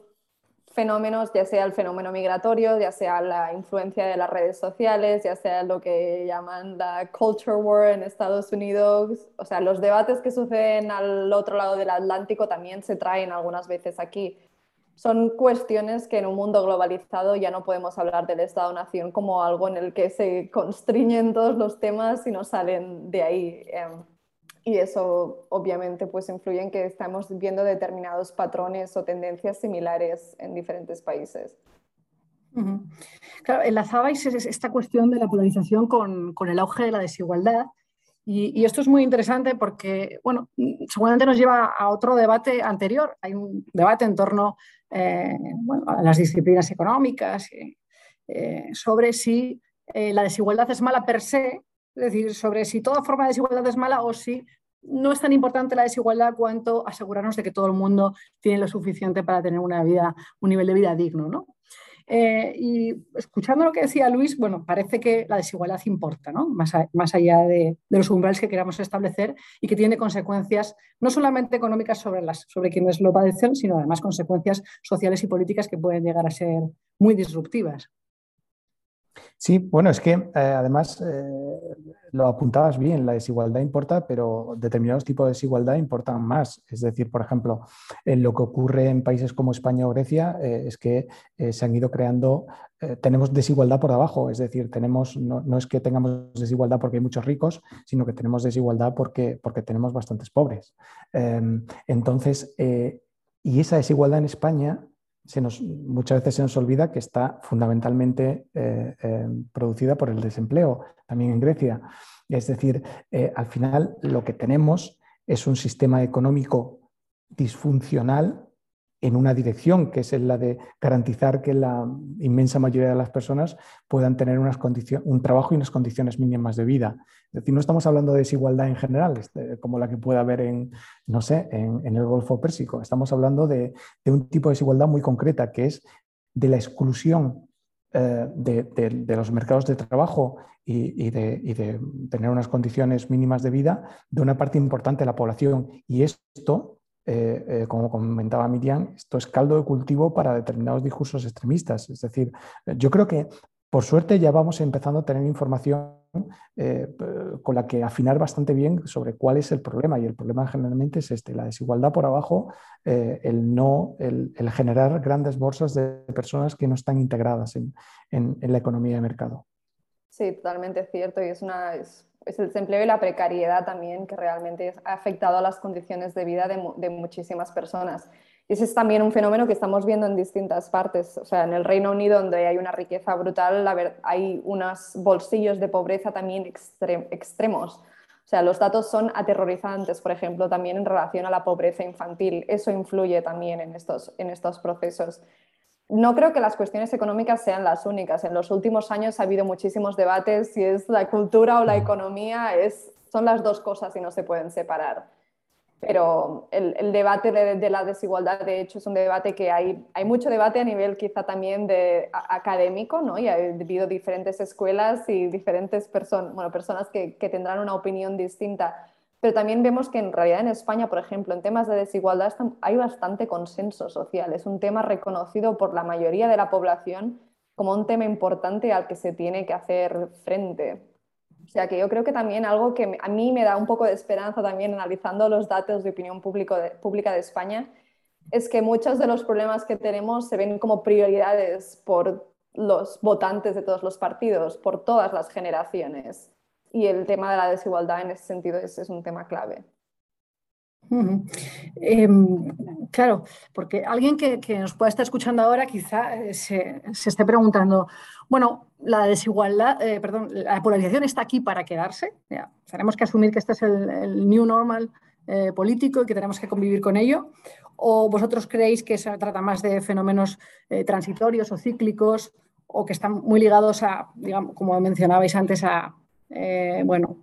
fenómenos, ya sea el fenómeno migratorio, ya sea la influencia de las redes sociales, ya sea lo que llaman la culture war en Estados Unidos. O sea, los debates que suceden al otro lado del Atlántico también se traen algunas veces aquí. Son cuestiones que en un mundo globalizado ya no podemos hablar del Estado-Nación como algo en el que se constriñen todos los temas y no salen de ahí. Em, y eso obviamente pues influye en que estamos viendo determinados patrones o tendencias similares en diferentes países. Claro, enlazabais esta cuestión de la polarización con, con el auge de la desigualdad y, esto es muy interesante porque, bueno, seguramente nos lleva a otro debate anterior. Hay un debate en torno eh, a las disciplinas económicas eh, sobre si eh, la desigualdad es mala per se es decir, sobre si toda forma de desigualdad es mala o si no es tan importante la desigualdad cuanto asegurarnos de que todo el mundo tiene lo suficiente para tener una vida, un nivel de vida digno. ¿no? Eh, y escuchando lo que decía Luis, bueno, parece que la desigualdad importa, ¿no? más, más, allá de, los umbrales que queramos establecer y que tiene consecuencias no solamente económicas sobre, las, sobre quienes lo padecen, sino además consecuencias sociales y políticas que pueden llegar a ser muy disruptivas. Sí, bueno, es que eh, además eh, lo apuntabas bien, la desigualdad importa, pero determinados tipos de desigualdad importan más. Es decir, por ejemplo, en lo que ocurre en países como España o Grecia eh, es que se han ido creando, tenemos desigualdad por abajo, es decir, tenemos, no, es que tengamos desigualdad porque hay muchos ricos, sino que tenemos desigualdad porque, porque tenemos bastantes pobres. Em, entonces, y esa desigualdad en España muchas veces se nos olvida que está fundamentalmente eh, eh, producida por el desempleo, también en Grecia. Es decir, eh, al final lo que tenemos es un sistema económico disfuncional en una dirección, que es la de garantizar que la inmensa mayoría de las personas puedan tener un trabajo y unas condiciones mínimas de vida. Es decir, no estamos hablando de desigualdad en general, este, como la que puede haber en, no sé, en, el Golfo Pérsico. Estamos hablando de, un tipo de desigualdad muy concreta, que es de la exclusión eh, de, los mercados de trabajo y, de, tener unas condiciones mínimas de vida de una parte importante de la población. Y esto eh, eh, como comentaba Miriam, esto es caldo de cultivo para determinados discursos extremistas. Es decir, yo creo que por suerte ya vamos empezando a tener información eh, con la que afinar bastante bien sobre cuál es el problema. Y el problema generalmente es este, la desigualdad por abajo, el, no, el, generar grandes bolsas de personas que no están integradas en, la economía de mercado. Sí, totalmente cierto. Y es una, es el desempleo y la precariedad también que realmente ha afectado a las condiciones de vida de, muchísimas personas. Y ese es también un fenómeno que estamos viendo en distintas partes. O sea, en el Reino Unido, donde hay una riqueza brutal, hay unos bolsillos de pobreza también extremos. O sea, los datos son aterrorizantes, por ejemplo, también en relación a la pobreza infantil. Eso influye también en estos, en estos procesos no creo que las cuestiones económicas sean las únicas. En los últimos años ha habido muchísimos debates si es la cultura o la economía, es, son las dos cosas y no se pueden separar. Pero el, debate de, la desigualdad, de hecho, es un debate que hay, hay mucho debate a nivel quizá también de, académico, ¿no? Y ha habido diferentes escuelas y diferentes personas, bueno, personas que, que tendrán una opinión distinta pero también vemos que en realidad en España, por ejemplo, en temas de desigualdad hay bastante consenso social. Es un tema reconocido por la mayoría de la población como un tema importante al que se tiene que hacer frente. O sea que yo creo que también algo que a mí me da un poco de esperanza también analizando los datos de opinión pública de España es que muchos de los problemas que tenemos se ven como prioridades por los votantes de todos los partidos, por todas las generaciones y el tema de la desigualdad en ese sentido es, un tema clave. Em, claro, porque alguien que, nos pueda estar escuchando ahora quizá eh, se, esté preguntando, bueno, la desigualdad, eh, perdón, la polarización está aquí para quedarse. tenemos que asumir que este es el, new normal eh, político y que tenemos que convivir con ello. ¿O vosotros creéis que se trata más de fenómenos transitorios o cíclicos o que están muy ligados a, digamos, como mencionabais antes, a, eh, bueno,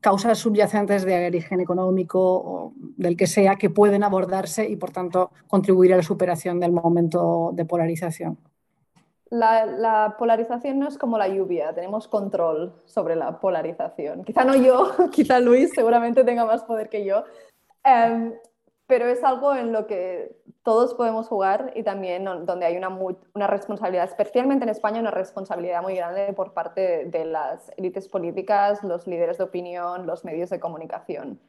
causas subyacentes de origen económico o del que sea que pueden abordarse y, por tanto, contribuir a la superación del momento de polarización. La, polarización no es como la lluvia, tenemos control sobre la polarización. Quizá no yo, <laughs> quizá Luis seguramente tenga más poder que yo, em, pero es algo en lo que todos podemos jugar y también donde hay una, una, responsabilidad, especialmente en España, una responsabilidad muy grande por parte de las élites políticas, los líderes de opinión, los medios de comunicación.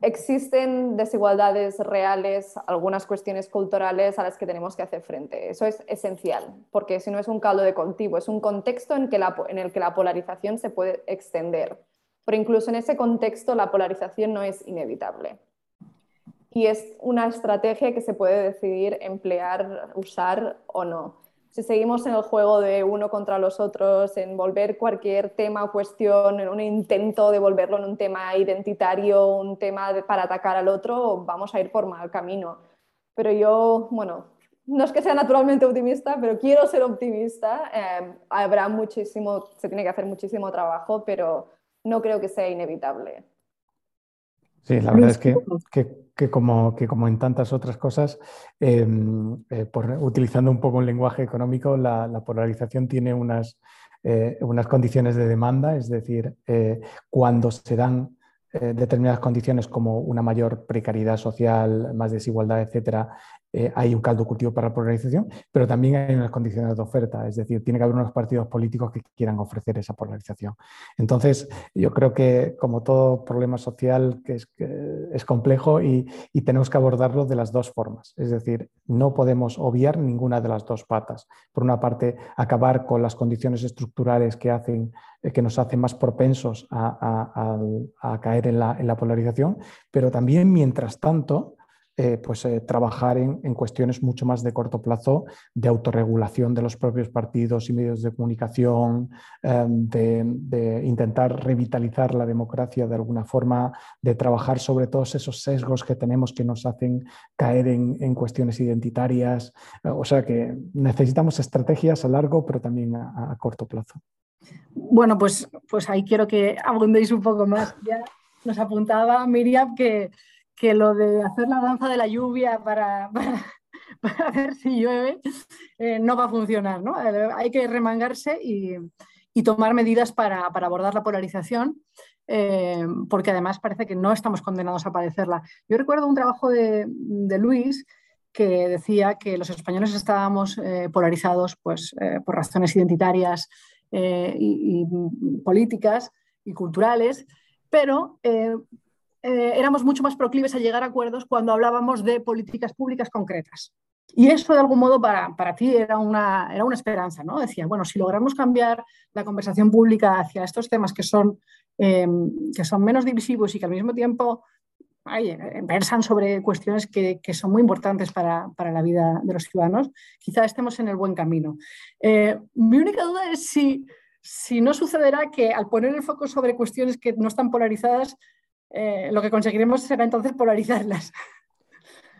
Existen desigualdades reales, algunas cuestiones culturales a las que tenemos que hacer frente. Eso es esencial, porque si no es un caldo de cultivo, es un contexto en, que en el que la polarización se puede extender. Pero incluso en ese contexto la polarización no es inevitable y es una estrategia que se puede decidir emplear, usar o no. Si seguimos en el juego de uno contra los otros, en volver cualquier tema o cuestión, en un intento de volverlo en un tema identitario, un tema para atacar al otro, vamos a ir por mal camino. Pero yo, bueno, no es que sea naturalmente optimista, pero quiero ser optimista. Eh, habrá muchísimo, se tiene que hacer muchísimo trabajo, pero no creo que sea inevitable. Sí, la verdad es que, que, como, que como en tantas otras cosas, em, eh, por, utilizando un poco un lenguaje económico, la, polarización tiene unas, eh, unas, condiciones de demanda, es decir, eh, cuando se dan determinadas condiciones como una mayor precariedad social, más desigualdad, etcétera, eh, hay un caldo cultivo para la polarización, pero también hay unas condiciones de oferta, es decir, tiene que haber unos partidos políticos que quieran ofrecer esa polarización. Entonces, yo creo que como todo problema social que es, complejo y, tenemos que abordarlo de las dos formas, es decir, no podemos obviar ninguna de las dos patas. Por una parte, acabar con las condiciones estructurales que, hacen, eh, que nos hacen más propensos a, caer en la polarización, pero también, mientras tanto, eh, pues, eh, trabajar en, cuestiones mucho más de corto plazo, de autorregulación de los propios partidos y medios de comunicación, em, de, intentar revitalizar la democracia de alguna forma, de trabajar sobre todos esos sesgos que tenemos que nos hacen caer en, cuestiones identitarias. O sea que necesitamos estrategias a largo, pero también a, corto plazo. Bueno, pues, pues ahí quiero que abundéis un poco más. Ya nos apuntaba Miriam que que lo de hacer la danza de la lluvia <laughs> para, para, ver si llueve eh, no va a funcionar. ¿no? Eh, hay que remangarse y, tomar medidas para, abordar la polarización, eh, porque además parece que no estamos condenados a padecerla. Yo recuerdo un trabajo de, Luis que decía que los españoles estábamos polarizados pues, por razones identitarias y, políticas y culturales, pero éramos mucho más proclives a llegar a acuerdos cuando hablábamos de políticas públicas concretas. Y eso, de algún modo, para, para ti era una, era una esperanza, ¿no? Decía, bueno, si logramos cambiar la conversación pública hacia estos temas que son, eh, que son menos divisivos y que al mismo tiempo eh, versan sobre cuestiones que, que, son muy importantes para, para, la vida de los ciudadanos, quizá estemos en el buen camino. mi única duda es si, si no sucederá que al poner el foco sobre cuestiones que no están polarizadas, eh, lo que conseguiremos será entonces polarizarlas.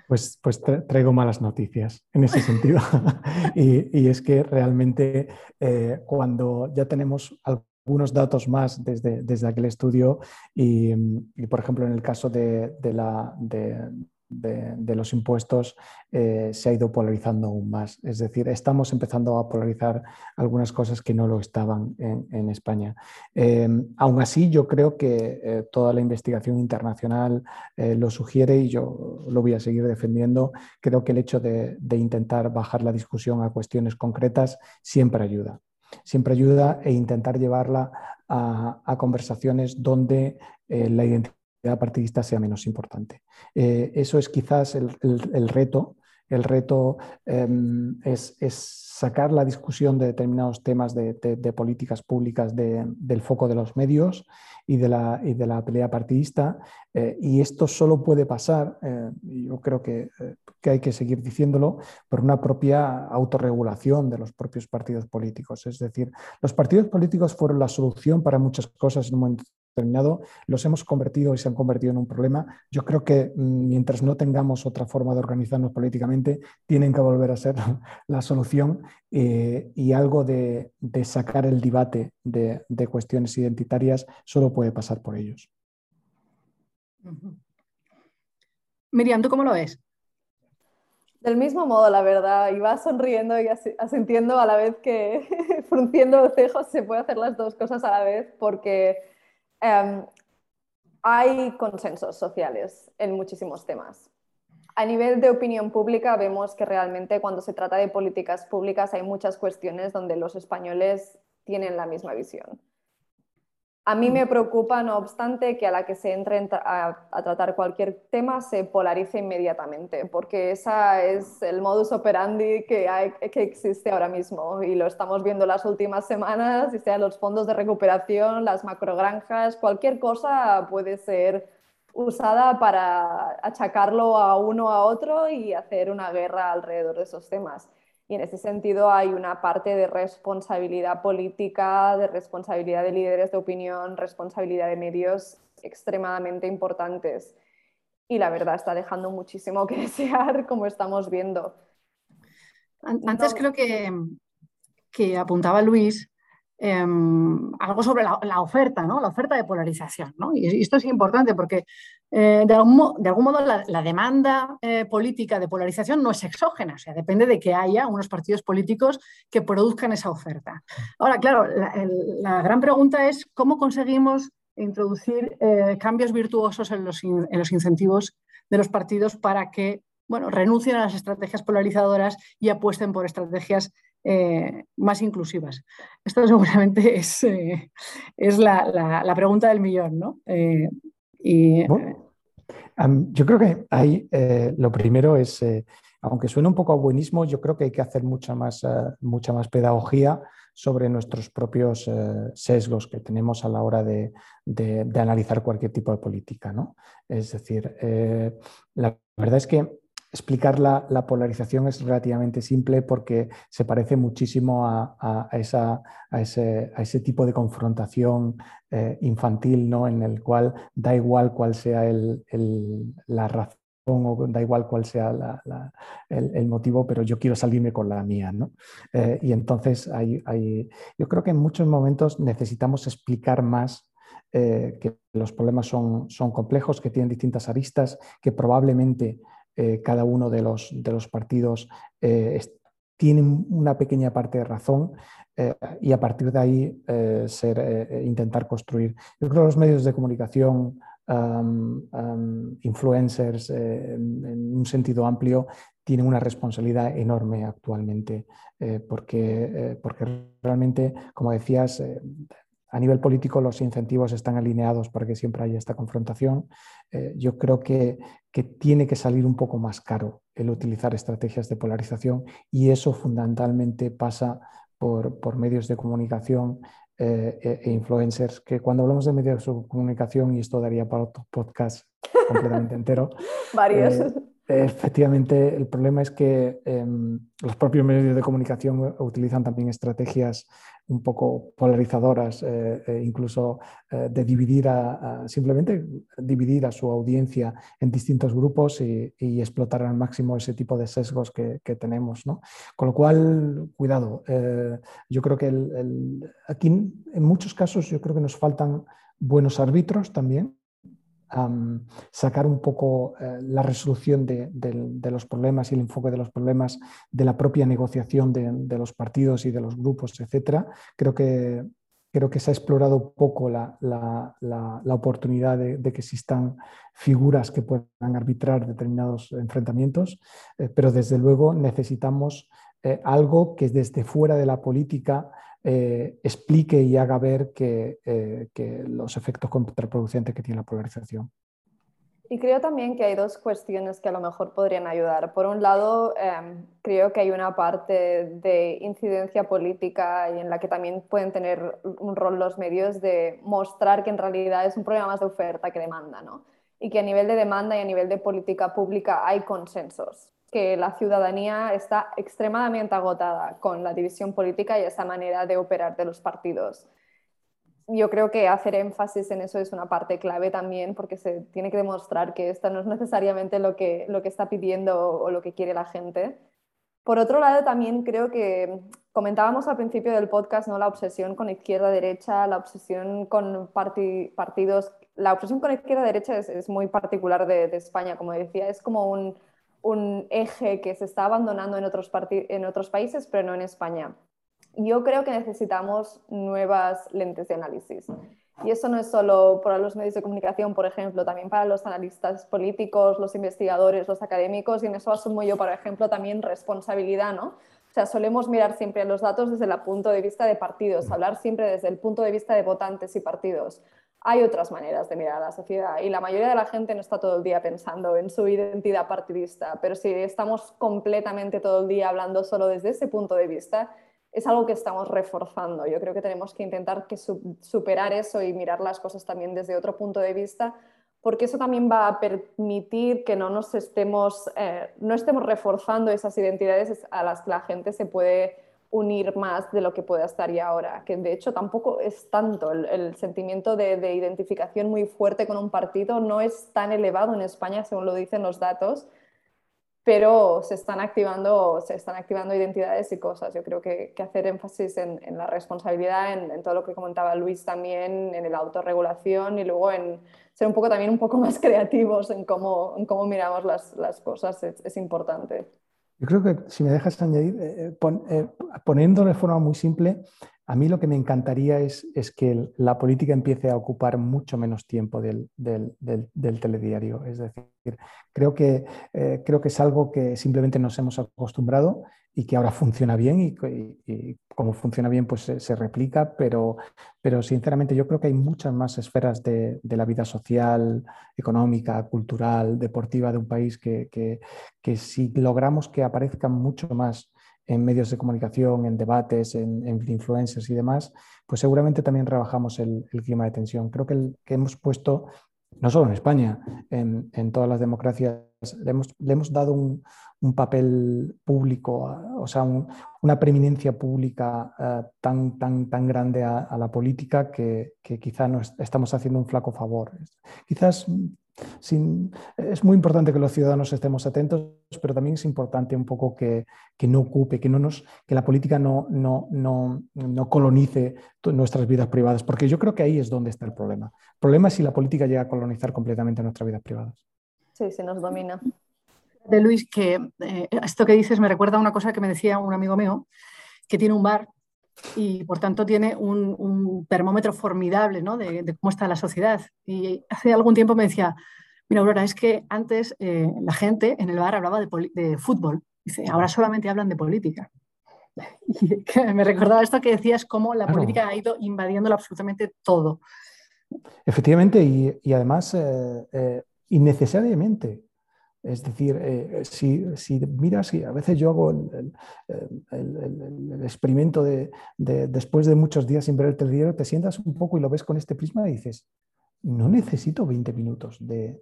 Pues, pues traigo malas noticias en ese sentido. <laughs> y, es que realmente eh, cuando ya tenemos algunos datos más desde, desde aquel estudio y, por ejemplo, en el caso de, la, de, de, los impuestos eh, se ha ido polarizando aún más. Es decir, estamos empezando a polarizar algunas cosas que no lo estaban en, España. Eh, aún así, yo creo que eh, toda la investigación internacional lo sugiere y yo lo voy a seguir defendiendo. Creo que el hecho de, intentar bajar la discusión a cuestiones concretas siempre ayuda siempre ayuda e intentar llevarla a, conversaciones donde la identidad partidista sea menos importante. Eh, eso es quizás el, reto. El reto em, es, sacar la discusión de determinados temas de, políticas públicas del foco de los medios y de la, de la pelea partidista. Eh, y esto solo puede pasar, eh, yo creo que, que, hay que seguir diciéndolo, por una propia autorregulación de los propios partidos políticos. Es decir, los partidos políticos fueron la solución para muchas cosas en un momento determinado, los hemos convertido y se han convertido en un problema. Yo creo que mm, mientras no tengamos otra forma de organizarnos políticamente, tienen que volver a ser <laughs> la solución eh, y algo de, sacar el debate de, cuestiones identitarias solo puede pasar por ellos. Miriam, ¿tú cómo lo ves? Del mismo modo, la verdad, iba sonriendo y asintiendo a la vez que <laughs> frunciendo los cejos se puede hacer las dos cosas a la vez porque Em, hay consensos sociales en muchísimos temas. A nivel de opinión pública vemos que realmente cuando se trata de políticas públicas hay muchas cuestiones donde los españoles tienen la misma visión. A mí me preocupa, no obstante, que a la que se entre a, tratar cualquier tema se polarice inmediatamente, porque ese es el modus operandi que, que existe ahora mismo y lo estamos viendo las últimas semanas, y sean los fondos de recuperación, las macrogranjas, cualquier cosa puede ser usada para achacarlo a uno a otro y hacer una guerra alrededor de esos temas. Y en ese sentido hay una parte de responsabilidad política, de responsabilidad de líderes de opinión, responsabilidad de medios extremadamente importantes. Y la verdad está dejando muchísimo que <laughs> desear, como estamos viendo. Antes creo que, que apuntaba Luis Em, algo sobre la, oferta, ¿no? la oferta de polarización. ¿no? Y esto es importante porque eh, de, algún, modo la, demanda eh, política de polarización no es exógena, o sea, depende de que haya unos partidos políticos que produzcan esa oferta. Ahora, claro, la, gran pregunta es cómo conseguimos introducir eh, cambios virtuosos en los, en los incentivos de los partidos para que bueno, renuncien a las estrategias polarizadoras y apuesten por estrategias eh, más inclusivas. Esto <laughs> seguramente es, eh, es la, pregunta del millón, ¿no? Eh, y, yo creo que hay, lo primero es, aunque suene un poco a buenismo, yo creo que hay que hacer mucha más, mucha más pedagogía sobre nuestros propios sesgos que tenemos a la hora de, analizar cualquier tipo de política. ¿no? Es decir, la verdad es que explicar la, polarización es relativamente simple porque se parece muchísimo a, ese, tipo de confrontación eh, infantil, ¿no? en el cual da igual cuál sea la razón o da igual cuál sea el, motivo, pero yo quiero salirme con la mía. Eh, y entonces yo creo que en muchos momentos necesitamos explicar más eh, que los problemas son complejos, que tienen distintas aristas, que probablemente eh, cada uno de los, de los partidos eh, tiene una pequeña parte de razón eh, y a partir de ahí ser, intentar construir. Yo creo que los medios de comunicación, influencers en, un sentido amplio, tienen una responsabilidad enorme actualmente porque, porque realmente, como decías, a nivel político los incentivos están alineados para que siempre haya esta confrontación. Eh, yo creo que, tiene que salir un poco más caro el utilizar estrategias de polarización y eso fundamentalmente pasa por, medios de comunicación eh, e, e influencers, que cuando hablamos de medios de comunicación, y esto daría para otro podcast completamente entero. <laughs> Varios. Eh, efectivamente, el problema es que em, los propios medios de comunicación utilizan también estrategias un poco polarizadoras, eh, eh, incluso eh, de dividir a, simplemente dividir a su audiencia en distintos grupos y, explotar al máximo ese tipo de sesgos que, tenemos. ¿no? Con lo cual, cuidado, yo creo que aquí en muchos casos yo creo que nos faltan buenos árbitros también sacar un poco eh, la resolución de, los problemas y el enfoque de los problemas de la propia negociación de, los partidos y de los grupos, etc. Creo que, creo que se ha explorado poco la, oportunidad de, que existan figuras que puedan arbitrar determinados enfrentamientos, eh, pero desde luego necesitamos eh, algo que desde fuera de la política eh, explique y haga ver eh, que, los efectos contraproducentes que tiene la polarización. Y creo también que hay dos cuestiones que a lo mejor podrían ayudar. Por un lado, em, creo que hay una parte de incidencia política y en la que también pueden tener un rol los medios de mostrar que en realidad es un problema más de oferta que demanda, ¿no? Y que a nivel de demanda y a nivel de política pública hay consensos que la ciudadanía está extremadamente agotada con la división política y esa manera de operar de los partidos. Yo creo que hacer énfasis en eso es una parte clave también porque se tiene que demostrar que esto no es necesariamente lo que, lo que está pidiendo o lo que quiere la gente. Por otro lado, también creo que comentábamos al principio del podcast ¿no? la obsesión con izquierda-derecha, la obsesión con partidos. La obsesión con izquierda-derecha es, es, muy particular de, de España, como decía, es como un, un eje que se está abandonando en otros, en otros países, pero no en España. Yo creo que necesitamos nuevas lentes de análisis. Y eso no es solo para los medios de comunicación, por ejemplo, también para los analistas políticos, los investigadores, los académicos, y en eso asumo yo, por ejemplo, también responsabilidad, ¿no? O sea, solemos mirar siempre los datos desde el punto de vista de partidos, hablar siempre desde el punto de vista de votantes y partidos hay otras maneras de mirar a la sociedad y la mayoría de la gente no está todo el día pensando en su identidad partidista, pero si estamos completamente todo el día hablando solo desde ese punto de vista, es algo que estamos reforzando. Yo creo que tenemos que intentar que superar eso y mirar las cosas también desde otro punto de vista, porque eso también va a permitir que no nos estemos, eh, no estemos reforzando esas identidades a las que la gente se puede unir más de lo que pueda estar ya ahora, que de hecho tampoco es tanto el, sentimiento de, identificación muy fuerte con un partido, no es tan elevado en España según lo dicen los datos, pero se están activando, se están activando identidades y cosas. Yo creo que, hacer énfasis en, la responsabilidad, en, todo lo que comentaba Luis también, en la autorregulación y luego en ser un poco también un poco <laughs> más creativos en cómo, en cómo miramos las, las cosas es, importante. Yo creo que si me dejas añadir, eh, eh, eh, poniendo de forma muy simple, a mí lo que me encantaría es, es que la política empiece a ocupar mucho menos tiempo del, del, telediario. Es decir, creo que, creo que es algo que simplemente nos hemos acostumbrado y que ahora funciona bien y, como funciona bien pues se, replica, pero, pero sinceramente yo creo que hay muchas más esferas de, la vida social, económica, cultural, deportiva de un país que, que, si logramos que aparezcan mucho más en medios de comunicación, en debates, en, influencers y demás, pues seguramente también rebajamos el, clima de tensión. Creo que, el, que hemos puesto, no solo en España, en, en todas las democracias, le hemos, le hemos dado un, un, papel público, o sea, una preeminencia pública eh, tan, tan, tan grande a, a la política que, que quizá nos estamos haciendo un flaco favor. Quizás es muy importante que los ciudadanos estemos atentos, pero también es importante un poco que, no ocupe, que, no nos, que la política no, no, no, no, colonice nuestras vidas privadas, porque yo creo que ahí es donde está el problema. El problema es si la política llega a colonizar completamente nuestras vidas privadas. Sí, se nos domina. De Luis, que eh, esto que dices me recuerda a una cosa que me decía un amigo mío, que tiene un bar y por tanto tiene un, termómetro formidable ¿no? de, cómo está la sociedad. Y hace algún tiempo me decía, mira Aurora, es que antes eh, la gente en el bar hablaba de, fútbol, dice, ahora solamente hablan de política. <laughs> Y me recordaba esto que decías, cómo la política ha ido invadiendo absolutamente todo. Efectivamente, y, además eh, eh, innecesariamente. Es decir, eh, si, si, miras, a veces yo hago el, experimento de, después de muchos días sin ver el telediario, te sientas un poco y lo ves con este prisma y dices, no necesito 20 minutos de,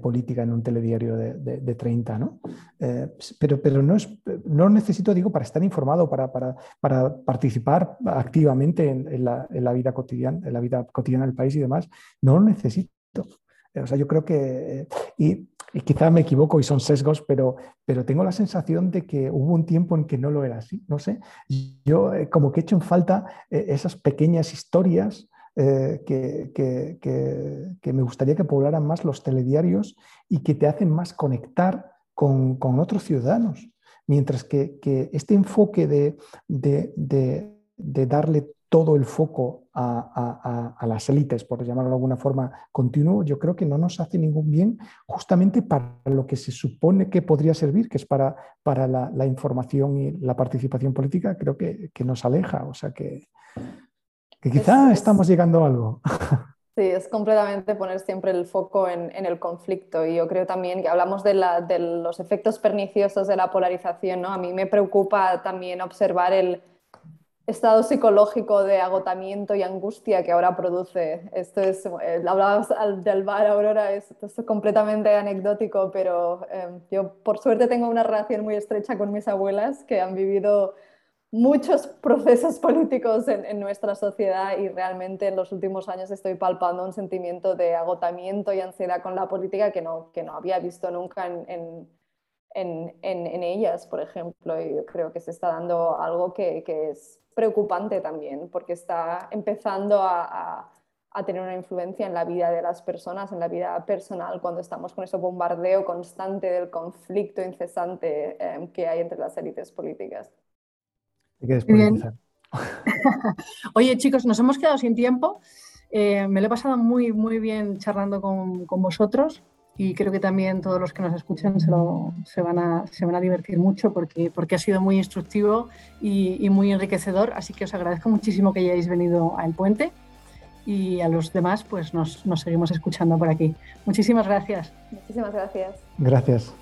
política en un telediario de, 30, ¿no? Eh, pero, pero no, es, no necesito, digo, para estar informado, para, para, para participar activamente en, la, la, vida cotidiana, en la vida cotidiana del país y demás, no lo necesito. O sea, yo creo que, y y quizá me equivoco y son sesgos, pero, pero tengo la sensación de que hubo un tiempo en que no lo era así. No sé, yo eh, como que he hecho en falta eh, esas pequeñas historias eh, que, que, me gustaría que poblaran más los telediarios y que te hacen más conectar con, con otros ciudadanos. Mientras que, este enfoque de, de, de darle todo el foco a, las élites, por llamarlo de alguna forma, continuo, yo creo que no nos hace ningún bien justamente para lo que se supone que podría servir, que es para, para la, información y la participación política, creo que, nos aleja. O sea que, quizá estamos llegando a algo. <laughs> Sí, es completamente poner siempre el foco en, el conflicto y yo creo también que hablamos de, de, los efectos perniciosos de la polarización, ¿no? A mí me preocupa también observar el, estado psicológico de agotamiento y angustia que ahora produce. Esto es, eh, hablabas del bar Aurora, esto es completamente anecdótico, pero eh, yo por suerte tengo una relación muy estrecha con mis abuelas que han vivido muchos procesos políticos en, nuestra sociedad y realmente en los últimos años estoy palpando un sentimiento de agotamiento y ansiedad con la política que no, que no había visto nunca en, en ellas, por ejemplo. Y yo creo que se está dando algo que, que es preocupante también, porque está empezando a, tener una influencia en la vida de las personas, en la vida personal, cuando estamos con ese bombardeo constante del conflicto incesante em, que hay entre las élites políticas. <laughs> Oye, chicos, nos hemos quedado sin tiempo. Eh, me lo he pasado muy, muy bien charlando con, con vosotros y creo que también todos los que nos escuchan se, se, van, a, se van a divertir mucho porque, porque ha sido muy instructivo y, muy enriquecedor. Así que os agradezco muchísimo que hayáis venido al puente y a los demás pues nos, nos seguimos escuchando por aquí. Muchísimas gracias. Muchísimas gracias. Gracias.